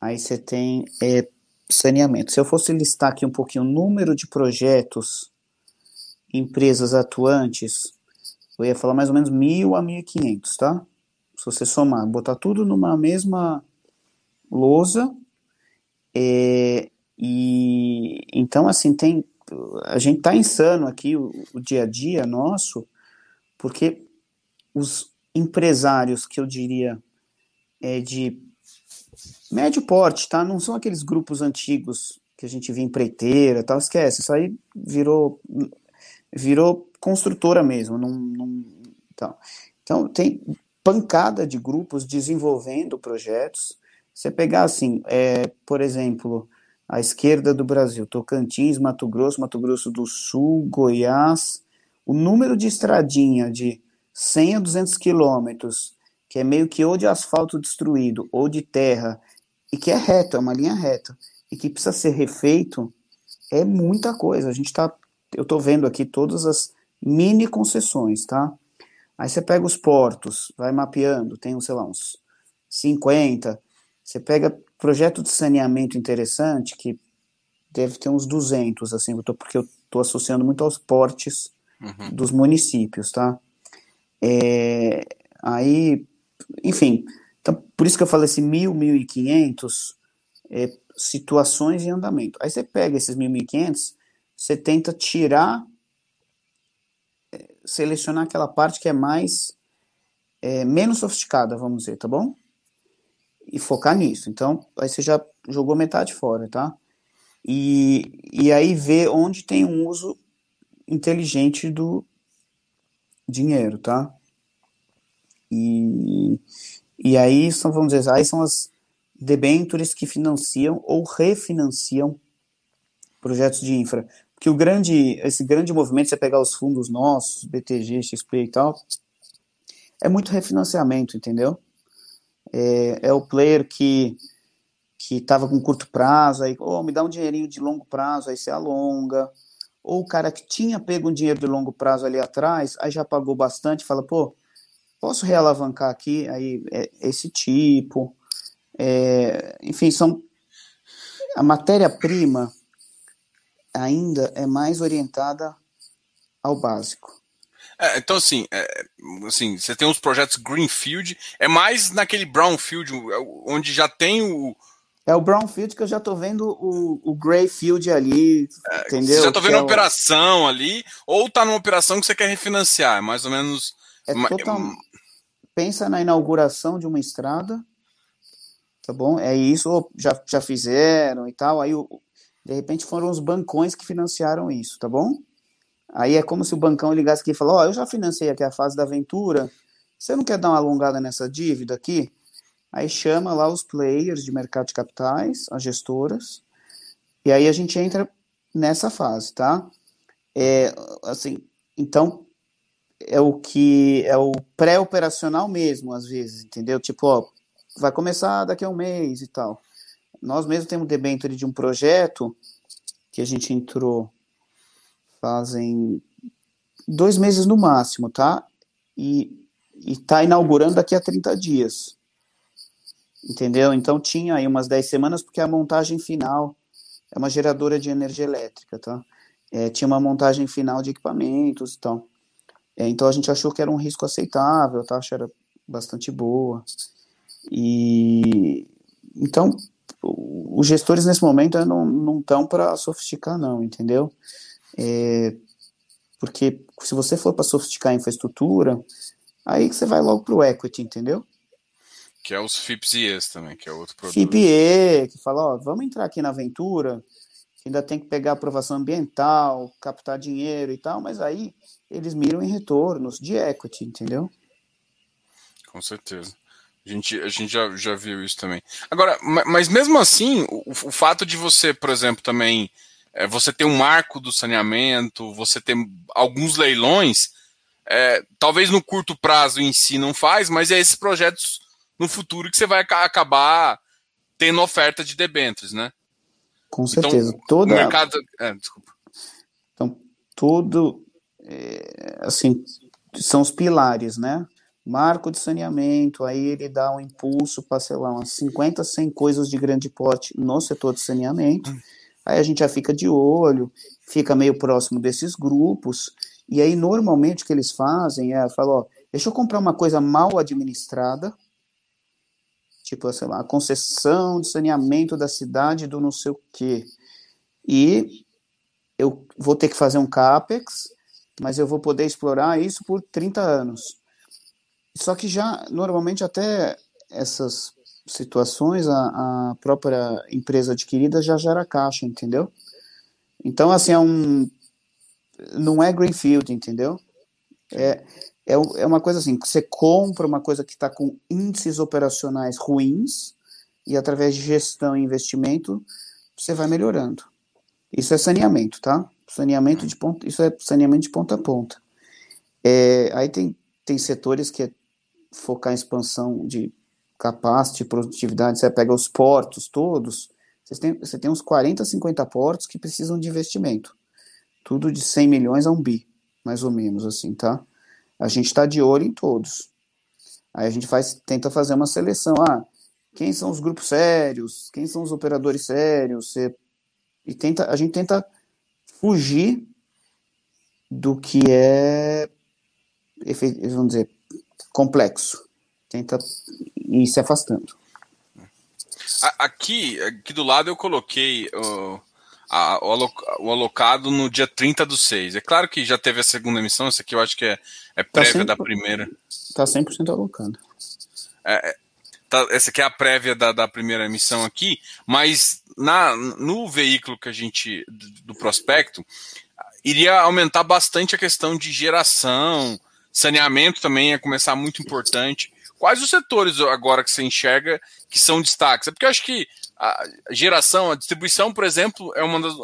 Aí você tem é, saneamento. Se eu fosse listar aqui um pouquinho o número de projetos, empresas atuantes, eu ia falar mais ou menos mil a mil e quinhentos, tá? Se você somar, botar tudo numa mesma lousa, é, e então assim tem, a gente tá insano aqui o, o dia a dia nosso, porque os empresários que eu diria é de médio porte, tá? Não são aqueles grupos antigos que a gente via empreiteira, tal, esquece, isso aí virou virou construtora mesmo. Então, então, tem pancada de grupos desenvolvendo projetos. Você pegar assim, é, por exemplo, a esquerda do Brasil, Tocantins, Mato Grosso, Mato Grosso do Sul, Goiás, o número de estradinha de 100 a 200 quilômetros, que é meio que ou de asfalto destruído ou de terra, e que é reto, é uma linha reta, e que precisa ser refeito, é muita coisa. A gente está, eu estou vendo aqui todas as mini concessões, tá? Aí você pega os portos, vai mapeando, tem, sei lá, uns 50. Você pega projeto de saneamento interessante, que deve ter uns 200, assim, porque eu estou associando muito aos portes uhum. dos municípios, tá? É, aí, enfim, então, por isso que eu falei assim, mil, mil e quinhentos é, situações em andamento. Aí você pega esses mil, mil e quinhentos, você tenta tirar selecionar aquela parte que é mais é, menos sofisticada, vamos dizer, tá bom? E focar nisso. Então, aí você já jogou metade fora, tá? E, e aí ver onde tem um uso inteligente do dinheiro, tá? E, e aí são, vamos dizer, aí são as debêntures que financiam ou refinanciam projetos de infra que o grande, esse grande movimento, você pegar os fundos nossos, BTG, XP e tal, é muito refinanciamento, entendeu? É, é o player que que estava com curto prazo, aí, oh, me dá um dinheirinho de longo prazo, aí você alonga. Ou o cara que tinha pego um dinheiro de longo prazo ali atrás, aí já pagou bastante, fala, pô, posso realavancar aqui? Aí é esse tipo. É, enfim, são a matéria-prima ainda é mais orientada ao básico. É, então, assim, é, assim, você tem os projetos Greenfield, é mais naquele Brownfield, onde já tem o. É o Brownfield que eu já tô vendo o, o Greyfield ali, é, entendeu? Você já tô vendo é a operação ali, ou tá numa operação que você quer refinanciar, é mais ou menos. É total... Pensa na inauguração de uma estrada, tá bom? É isso, já, já fizeram e tal, aí de repente foram os bancões que financiaram isso, tá bom? Aí é como se o bancão ligasse aqui e falou: Ó, oh, eu já financei aqui a fase da aventura, você não quer dar uma alongada nessa dívida aqui? Aí chama lá os players de mercado de capitais, as gestoras, e aí a gente entra nessa fase, tá? É, assim, então é o que é o pré-operacional mesmo, às vezes, entendeu? Tipo, ó, vai começar daqui a um mês e tal. Nós mesmo temos debênture de um projeto que a gente entrou fazem dois meses no máximo, tá? E está inaugurando daqui a 30 dias. Entendeu? Então tinha aí umas 10 semanas, porque a montagem final é uma geradora de energia elétrica, tá? É, tinha uma montagem final de equipamentos e tal. É, então a gente achou que era um risco aceitável, a taxa era bastante boa. E então os gestores nesse momento não estão para sofisticar, não, entendeu? É, porque se você for para sofisticar a infraestrutura, aí que você vai logo para o equity, entendeu? Que é os FIPS também, que é outro produto. FIPE, que fala, ó, vamos entrar aqui na aventura, ainda tem que pegar aprovação ambiental, captar dinheiro e tal, mas aí eles miram em retornos de equity, entendeu? Com certeza. A gente, a gente já, já viu isso também. Agora, mas mesmo assim, o, o fato de você, por exemplo, também é, você ter um marco do saneamento, você ter alguns leilões, é, talvez no curto prazo em si não faz, mas é esses projetos no futuro que você vai acabar tendo oferta de debêntures, né? Com então, certeza. Então, Toda... mercado... É, desculpa. Então, tudo, é, assim, são os pilares, né? Marco de saneamento, aí ele dá um impulso para, sei lá, umas 50, 100 coisas de grande porte no setor de saneamento. Aí a gente já fica de olho, fica meio próximo desses grupos, e aí normalmente o que eles fazem é, falar, ó, deixa eu comprar uma coisa mal administrada, tipo, sei lá, a concessão de saneamento da cidade do não sei o quê, e eu vou ter que fazer um CAPEX, mas eu vou poder explorar isso por 30 anos. Só que já, normalmente, até essas situações, a, a própria empresa adquirida já gera caixa, entendeu? Então, assim, é um. Não é Greenfield, entendeu? É, é, é uma coisa assim: você compra uma coisa que está com índices operacionais ruins e, através de gestão e investimento, você vai melhorando. Isso é saneamento, tá? Saneamento de ponta, isso é saneamento de ponta a ponta. É, aí tem, tem setores que é focar em expansão de capacity, produtividade, você pega os portos todos, você tem, você tem uns 40, 50 portos que precisam de investimento. Tudo de 100 milhões a um bi, mais ou menos, assim, tá? A gente está de olho em todos. Aí a gente faz, tenta fazer uma seleção. Ah, quem são os grupos sérios? Quem são os operadores sérios? Você, e tenta, a gente tenta fugir do que é, vamos dizer, complexo tenta ir se afastando. Aqui, aqui do lado eu coloquei uh, a, o, alocado no dia 30 do 6. É claro que já teve a segunda emissão, essa aqui eu acho que é, é tá prévia tá da primeira. Está 100% alocado. É, é, tá, essa aqui é a prévia da, da primeira emissão aqui, mas na, no veículo que a gente, do, do prospecto, iria aumentar bastante a questão de geração, saneamento também ia começar muito importante. Quais os setores agora que você enxerga que são destaques? É porque eu acho que a geração, a distribuição, por exemplo, é uma das,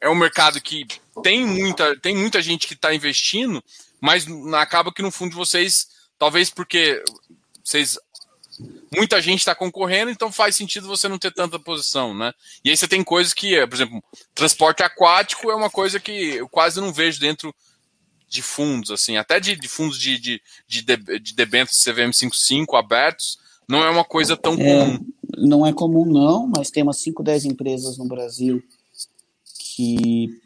é um mercado que tem muita, tem muita gente que está investindo, mas acaba que no fundo vocês, talvez porque vocês muita gente está concorrendo, então faz sentido você não ter tanta posição, né? E aí você tem coisas que, por exemplo, transporte aquático é uma coisa que eu quase não vejo dentro de fundos, assim, até de, de fundos de, de, de, de debêntures CVM 55 abertos, não é uma coisa tão é, comum. Não é comum, não, mas tem umas 5, 10 empresas no Brasil que,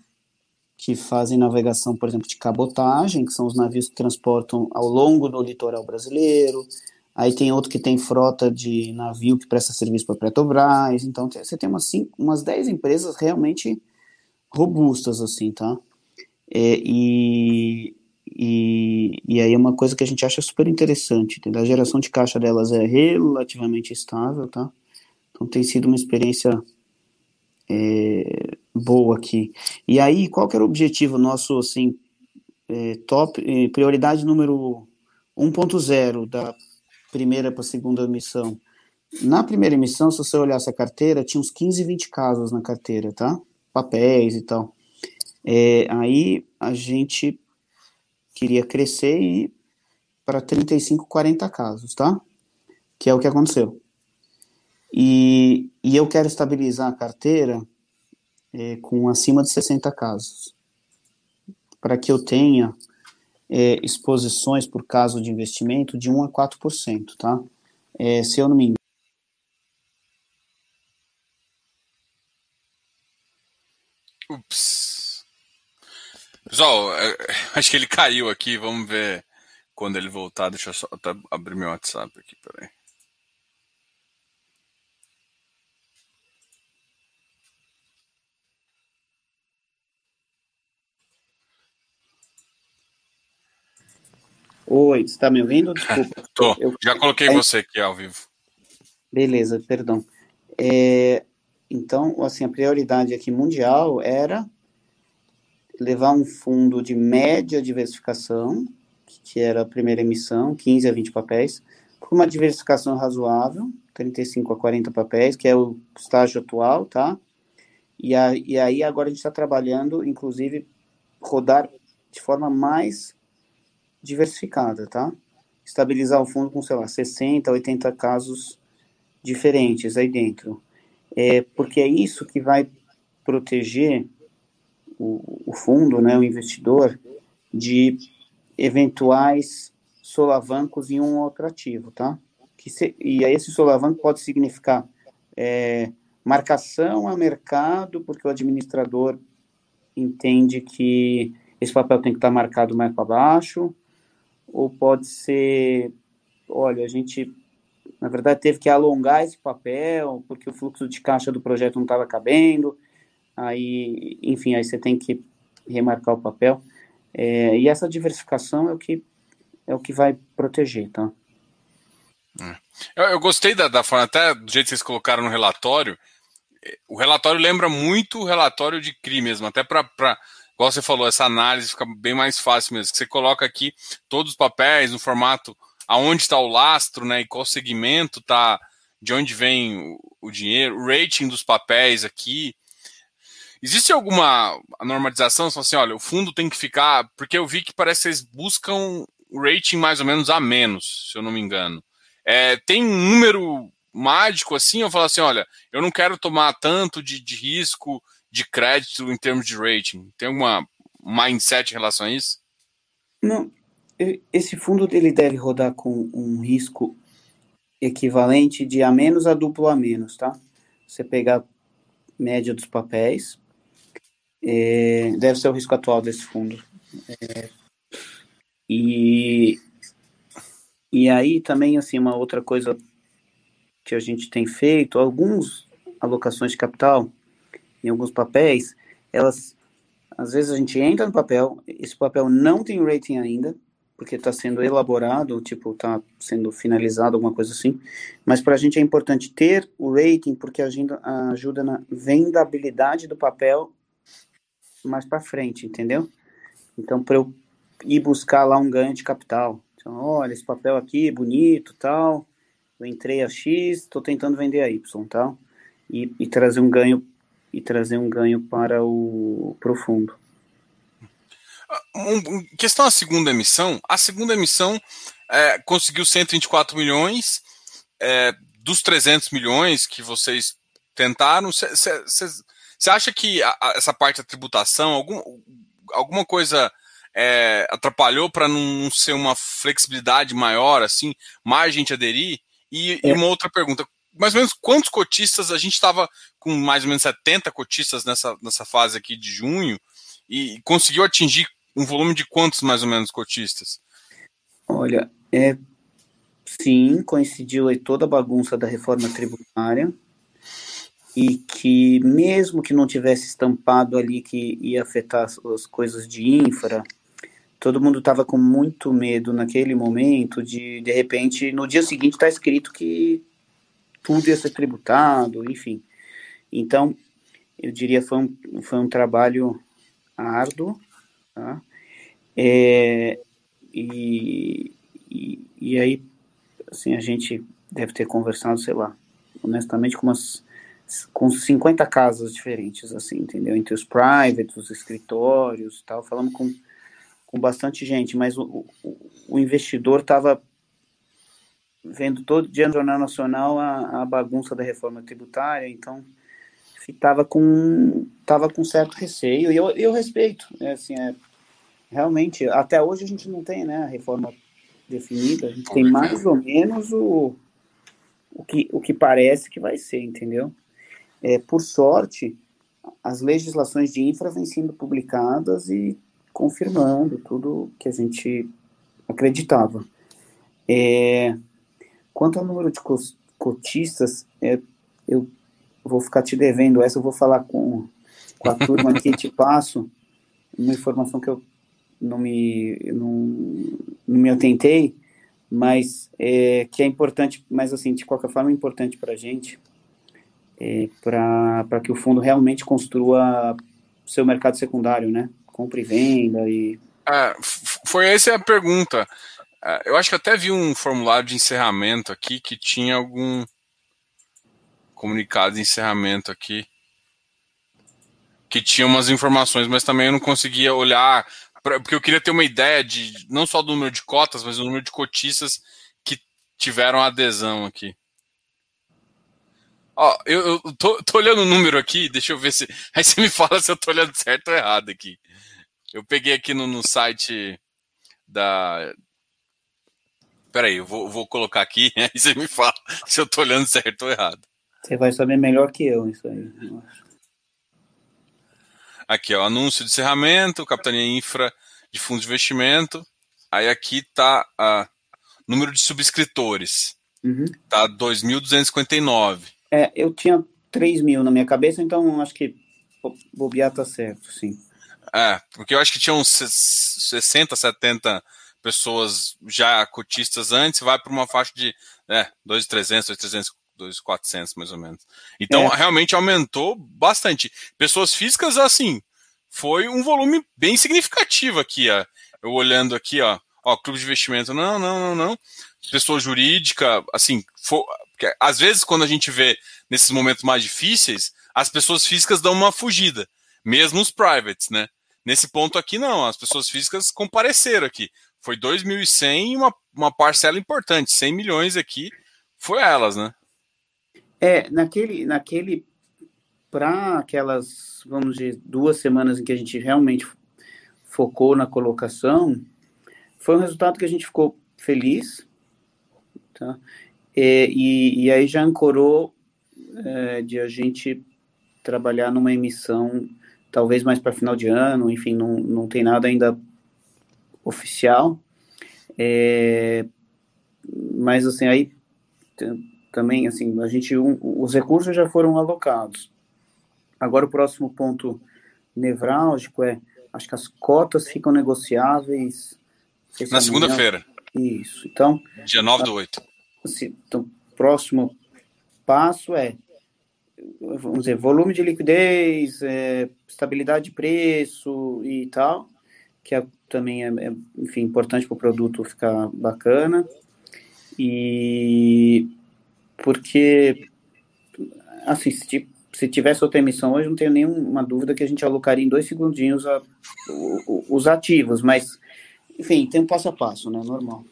que fazem navegação, por exemplo, de cabotagem, que são os navios que transportam ao longo do litoral brasileiro. Aí tem outro que tem frota de navio que presta serviço para Petrobras. Então você tem umas, cinco, umas 10 empresas realmente robustas, assim, tá? É, e, e, e aí é uma coisa que a gente acha super interessante. Entendeu? A geração de caixa delas é relativamente estável, tá? Então tem sido uma experiência é, boa aqui. E aí, qual que era o objetivo nosso, assim, é, top, é, prioridade número 1.0 da primeira para a segunda emissão? Na primeira emissão, se você olhasse a carteira, tinha uns 15, 20 casos na carteira, tá? Papéis e tal. É, aí a gente queria crescer e para 35, 40 casos, tá? Que é o que aconteceu. E, e eu quero estabilizar a carteira é, com acima de 60 casos, para que eu tenha é, exposições por caso de investimento de 1 a 4%, tá? É, se eu não me engano. Ups. Pessoal, é, acho que ele caiu aqui. Vamos ver quando ele voltar. Deixa eu só abrir meu WhatsApp aqui, peraí. Oi, você está me ouvindo? [LAUGHS] Desculpa. Tô. Eu... Já coloquei você aqui ao vivo. Beleza, perdão. É, então, assim, a prioridade aqui mundial era levar um fundo de média diversificação, que era a primeira emissão, 15 a 20 papéis, com uma diversificação razoável, 35 a 40 papéis, que é o estágio atual, tá? E, a, e aí agora a gente está trabalhando, inclusive, rodar de forma mais diversificada, tá? Estabilizar o fundo com, sei lá, 60, 80 casos diferentes aí dentro. É, porque é isso que vai proteger o, o fundo, né, o investidor, de eventuais solavancos em um outro ativo, tá? Que se, e aí esse solavanco pode significar é, marcação a mercado, porque o administrador entende que esse papel tem que estar marcado mais para baixo, ou pode ser, olha, a gente na verdade teve que alongar esse papel porque o fluxo de caixa do projeto não estava cabendo, aí, enfim, aí você tem que remarcar o papel. É, e essa diversificação é o que é o que vai proteger, tá? É. Eu, eu gostei da, da forma, até do jeito que vocês colocaram no relatório. O relatório lembra muito o relatório de CRI mesmo, até para igual você falou, essa análise fica bem mais fácil mesmo. Você coloca aqui todos os papéis no formato aonde está o lastro, né? E qual segmento tá, de onde vem o, o dinheiro, o rating dos papéis aqui. Existe alguma normalização? Só assim, olha, o fundo tem que ficar. Porque eu vi que parece que vocês buscam rating mais ou menos a menos, se eu não me engano. É, tem um número mágico assim? Eu falo assim, olha, eu não quero tomar tanto de, de risco de crédito em termos de rating? Tem alguma mindset em relação a isso? Não. Esse fundo ele deve rodar com um risco equivalente de A menos a duplo A menos, tá? Você pegar média dos papéis, é, deve ser o risco atual desse fundo. É, e, e aí também, assim, uma outra coisa que a gente tem feito, algumas alocações de capital, em alguns papéis, elas às vezes a gente entra no papel, esse papel não tem rating ainda, porque está sendo elaborado, tipo, está sendo finalizado, alguma coisa assim. Mas para a gente é importante ter o rating, porque ajuda, ajuda na vendabilidade do papel mais para frente, entendeu? Então, para eu ir buscar lá um ganho de capital. Então, olha, esse papel aqui, bonito, tal. Eu entrei a X, estou tentando vender a Y, tal. E, e trazer um ganho e trazer um ganho para o profundo. Um, questão a segunda emissão, a segunda emissão é, conseguiu 124 milhões é, dos 300 milhões que vocês tentaram. Você acha que a, a, essa parte da tributação, algum, alguma coisa é, atrapalhou para não ser uma flexibilidade maior, assim, mais gente aderir? E, e uma outra pergunta: mais ou menos quantos cotistas a gente estava com mais ou menos 70 cotistas nessa, nessa fase aqui de junho. e conseguiu atingir um volume de quantos mais ou menos cotistas? Olha, é sim, coincidiu aí toda a bagunça da reforma tributária e que mesmo que não tivesse estampado ali que ia afetar as, as coisas de infra, todo mundo estava com muito medo naquele momento de de repente no dia seguinte está escrito que tudo ia ser tributado, enfim. Então, eu diria foi um, foi um trabalho árduo, tá? É, e, e, e aí, assim, a gente deve ter conversado, sei lá, honestamente, com umas com 50 casas diferentes, assim, entendeu? Entre os privates, os escritórios tal, falamos com, com bastante gente, mas o, o, o investidor estava vendo todo dia no Jornal Nacional a, a bagunça da reforma tributária, então estava com tava com certo receio e eu, eu respeito é, assim é, realmente até hoje a gente não tem né a reforma definida a gente tem mais ou menos o, o que o que parece que vai ser entendeu é, por sorte as legislações de infra vêm sendo publicadas e confirmando tudo que a gente acreditava. É, quanto ao número de cotistas é, eu vou ficar te devendo essa, eu vou falar com, com a turma aqui, te [LAUGHS] passo uma informação que eu não me, não, não me atentei, mas é, que é importante, mas assim, de qualquer forma é importante para a gente, é, para que o fundo realmente construa seu mercado secundário, né? Compra e venda e... É, foi essa a pergunta. É, eu acho que até vi um formulário de encerramento aqui que tinha algum comunicado de encerramento aqui que tinha umas informações, mas também eu não conseguia olhar, pra, porque eu queria ter uma ideia de não só do número de cotas, mas do número de cotistas que tiveram adesão aqui. Ó, eu, eu tô, tô, olhando o número aqui, deixa eu ver se. [LAUGHS] Aí você me fala se eu tô olhando certo ou errado aqui. Eu peguei aqui no, no site da. Peraí, eu vou, vou colocar aqui, [LAUGHS] aí você me fala se eu tô olhando certo ou errado. Você vai saber melhor que eu isso aí. Aqui, ó, anúncio de encerramento, Capitania Infra de Fundos de Investimento. Aí aqui tá o número de subscritores. Uhum. Tá 2.259. É, eu tinha 3 mil na minha cabeça, então acho que bobear tá certo, sim. É, porque eu acho que tinham 60, 70 pessoas já cotistas antes, vai para uma faixa de é, 2.300, 2.300 2,400 mais ou menos. Então, é. realmente aumentou bastante. Pessoas físicas, assim, foi um volume bem significativo aqui, ó. Eu olhando aqui, ó, ó, clube de investimento, não, não, não, não. Pessoa jurídica, assim, for, às vezes quando a gente vê nesses momentos mais difíceis, as pessoas físicas dão uma fugida, mesmo os privates, né? Nesse ponto aqui, não, as pessoas físicas compareceram aqui. Foi 2.100 e uma, uma parcela importante, 100 milhões aqui, foi elas, né? É, naquele, naquele para aquelas, vamos dizer, duas semanas em que a gente realmente focou na colocação, foi um resultado que a gente ficou feliz, tá? E, e, e aí já ancorou é, de a gente trabalhar numa emissão talvez mais para final de ano, enfim, não, não tem nada ainda oficial, é, mas assim, aí também, assim, a gente, um, os recursos já foram alocados. Agora o próximo ponto nevrálgico é, acho que as cotas ficam negociáveis. Na segunda-feira. Isso. Então. Dia 9 do 8. Assim, então, próximo passo é, vamos dizer, volume de liquidez, é, estabilidade de preço e tal, que é, também é, é enfim, importante para o produto ficar bacana. E porque, assim, se, se tivesse outra emissão hoje, não tenho nenhuma dúvida que a gente alocaria em dois segundinhos a, o, os ativos, mas, enfim, tem um passo a passo, né? Normal.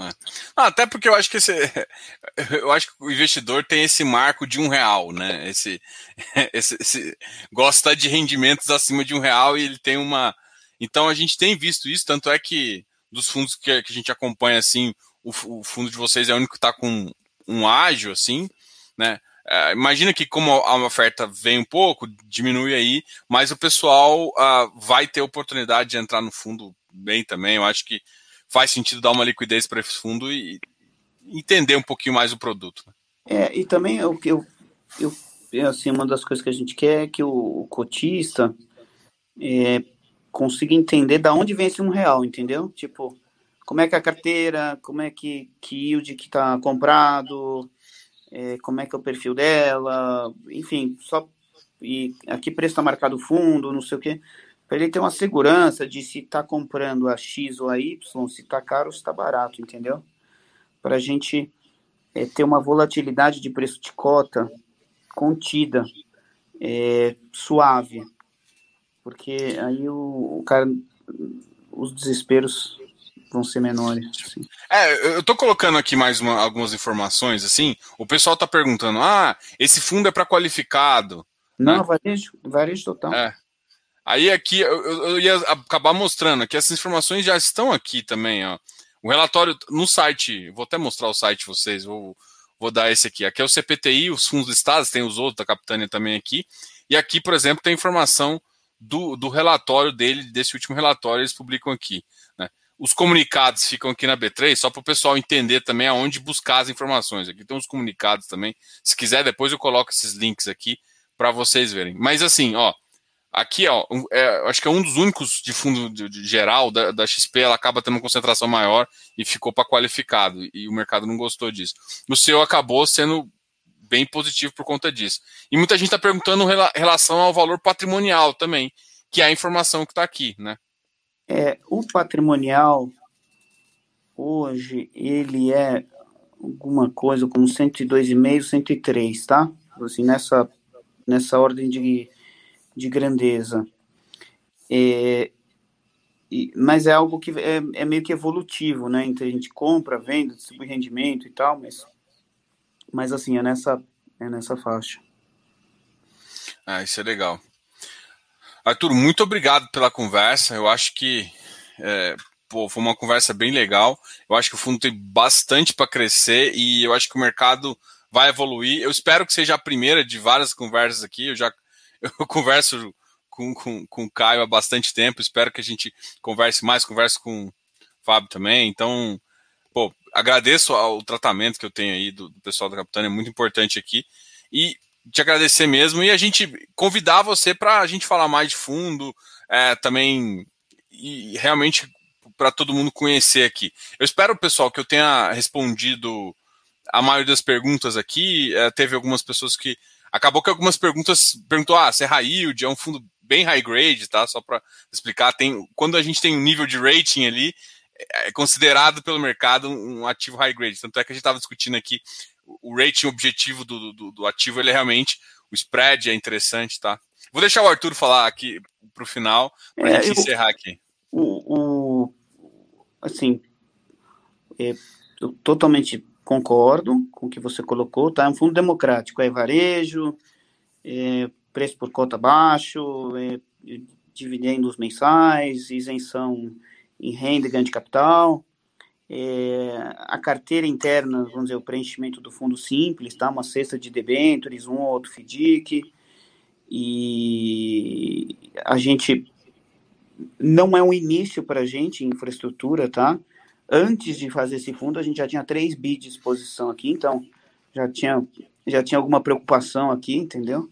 É. Ah, até porque eu acho que esse, [LAUGHS] eu acho que o investidor tem esse marco de um real, né? Esse, [LAUGHS] esse, esse, gosta de rendimentos acima de um real e ele tem uma. Então a gente tem visto isso, tanto é que dos fundos que, que a gente acompanha assim, o, o fundo de vocês é o único que está com um ágio, assim, né? é, imagina que como a oferta vem um pouco, diminui aí, mas o pessoal uh, vai ter oportunidade de entrar no fundo bem também. Eu acho que faz sentido dar uma liquidez para esse fundo e entender um pouquinho mais o produto. Né? É, e também eu, eu, eu, assim, uma das coisas que a gente quer é que o, o cotista é, consiga entender da onde vem esse um real, entendeu? Tipo, como é que é a carteira, como é que, que yield que está comprado, é, como é que é o perfil dela, enfim, só e aqui preço está marcado fundo, não sei o quê para ele ter uma segurança de se está comprando a X ou a Y, se está caro ou se está barato, entendeu? Para a gente é, ter uma volatilidade de preço de cota contida, é, suave, porque aí o, o, cara, os desesperos vão ser menores. Assim. É, eu estou colocando aqui mais uma, algumas informações, assim, o pessoal está perguntando, ah, esse fundo é para qualificado. Não, né? varejo, varejo total. É. Aí aqui eu, eu, ia acabar mostrando que essas informações já estão aqui também, ó. O relatório no site, vou até mostrar o site vocês, vou, vou dar esse aqui. Aqui é o CPTI, os fundos listados, tem os outros da Capitânia também aqui. E aqui, por exemplo, tem informação do, do relatório dele, desse último relatório, eles publicam aqui. Né? Os comunicados ficam aqui na B3, só para o pessoal entender também aonde buscar as informações. Aqui tem os comunicados também. Se quiser, depois eu coloco esses links aqui para vocês verem. Mas assim, ó, Aqui, ó, é, acho que é um dos únicos de fundo de, de geral da, da, XP, ela acaba tendo uma concentração maior e ficou para qualificado, e o mercado não gostou disso. O seu acabou sendo bem positivo por conta disso. E muita gente está perguntando em relação ao valor patrimonial também, que é a informação que está aqui, né? É, o patrimonial, hoje, ele é alguma coisa como 102,5, 103, tá? Assim, nessa, nessa ordem de de grandeza. É, e, mas é algo que é, é, meio que evolutivo, né? Então a gente compra, vende, distribui rendimento e tal, mas, mas assim, é nessa, é nessa faixa. Ah, isso é legal. Arthur, muito obrigado pela conversa. Eu acho que é, pô, foi uma conversa bem legal. Eu acho que o fundo tem bastante para crescer e eu acho que o mercado vai evoluir. Eu espero que seja a primeira de várias conversas aqui. Eu já eu converso com, com, com o Caio há bastante tempo, espero que a gente converse mais, converse com o Fábio também. Então, pô, agradeço o tratamento que eu tenho aí do, do pessoal da Capitânia, é muito importante aqui. E te agradecer mesmo e a gente convidar você para a gente falar mais de fundo, é, também e realmente para todo mundo conhecer aqui. Eu espero, pessoal, que eu tenha respondido a maioria das perguntas aqui. É, teve algumas pessoas que Acabou que algumas perguntas perguntou: ah, se é high yield, é um fundo bem high grade, tá? Só para explicar, tem quando a gente tem um nível de rating ali, é considerado pelo mercado um ativo high grade. Tanto é que a gente estava discutindo aqui o rating objetivo do, do, do, ativo, ele é realmente o spread é interessante, tá? Vou deixar o Arthur falar aqui para o final, para a é, gente eu, encerrar aqui. O, o assim, é, totalmente concordo com o que você colocou, tá? É um fundo democrático, é varejo, é preço por cota baixo, é dividendos mensais, isenção em renda e ganho de capital, é, a carteira interna, vamos dizer, o preenchimento do fundo simples, tá? Uma cesta de debêntures, um ou outro FDIC, e a gente não é um início para a gente em infraestrutura, tá? Antes de fazer esse fundo, a gente já tinha 3 bi de exposição aqui, então já tinha, já tinha alguma preocupação aqui, entendeu?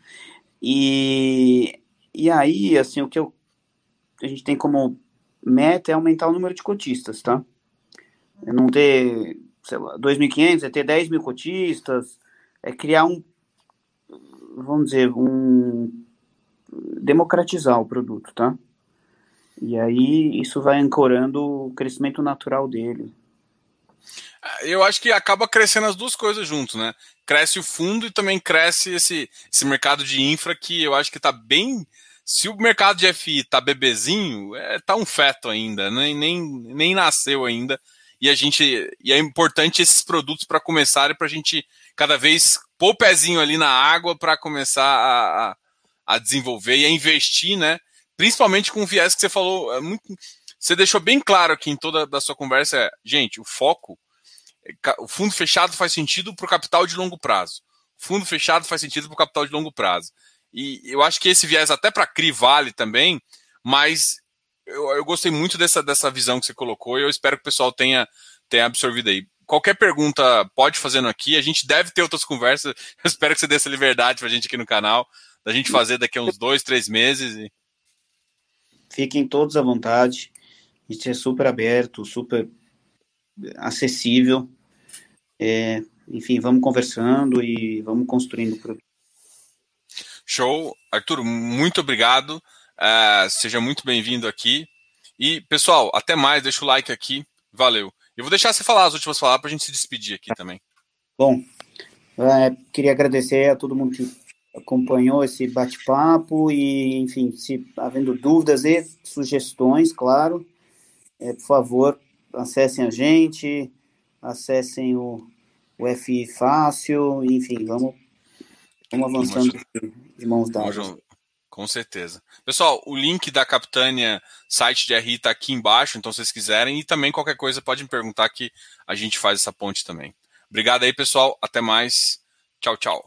E, e aí, assim, o que eu, a gente tem como meta é aumentar o número de cotistas, tá? É não ter, sei lá, 2.500, é ter 10 mil cotistas, é criar um, vamos dizer, um, democratizar o produto, tá? E aí isso vai ancorando o crescimento natural dele. Eu acho que acaba crescendo as duas coisas junto, né? Cresce o fundo e também cresce esse, esse mercado de infra que eu acho que está bem. Se o mercado de FI tá bebezinho, é, tá um feto ainda, nem, nem, nem nasceu ainda. E a gente. E é importante esses produtos para começarem para a gente cada vez pôr o pezinho ali na água para começar a, a, a desenvolver e a investir, né? Principalmente com o viés que você falou, é muito, você deixou bem claro aqui em toda a sua conversa, é, gente, o foco, é o fundo fechado faz sentido para o capital de longo prazo. fundo fechado faz sentido para o capital de longo prazo. E eu acho que esse viés até para CRI vale também, mas eu, eu, gostei muito dessa, dessa visão que você colocou e eu espero que o pessoal tenha, tenha absorvido aí. Qualquer pergunta pode fazendo aqui, a gente deve ter outras conversas. [LAUGHS] Eu espero que você dê essa liberdade para a gente aqui no canal, da gente fazer daqui a uns dois, três meses. E... Fiquem todos à vontade. A gente é super aberto, super acessível. É, enfim, vamos conversando e vamos construindo o produto. Show. Arthur, muito obrigado. Uh, seja muito bem-vindo aqui. E, pessoal, até mais. Deixa o like aqui. Valeu. Eu vou deixar você falar as últimas palavras para a gente se despedir aqui também. Bom, é, queria agradecer a todo mundo que acompanhou esse bate-papo e, enfim, se havendo dúvidas e sugestões, claro, é, por favor, acessem a gente, acessem o, o FI Fácil, enfim, vamos, vamos avançando de mãos dadas. Com certeza. Pessoal, o link da Capitânia, site de RI, está aqui embaixo, então se vocês quiserem. E também qualquer coisa pode me perguntar que a gente faz essa ponte também. Obrigado aí, pessoal. Até mais. Tchau, tchau.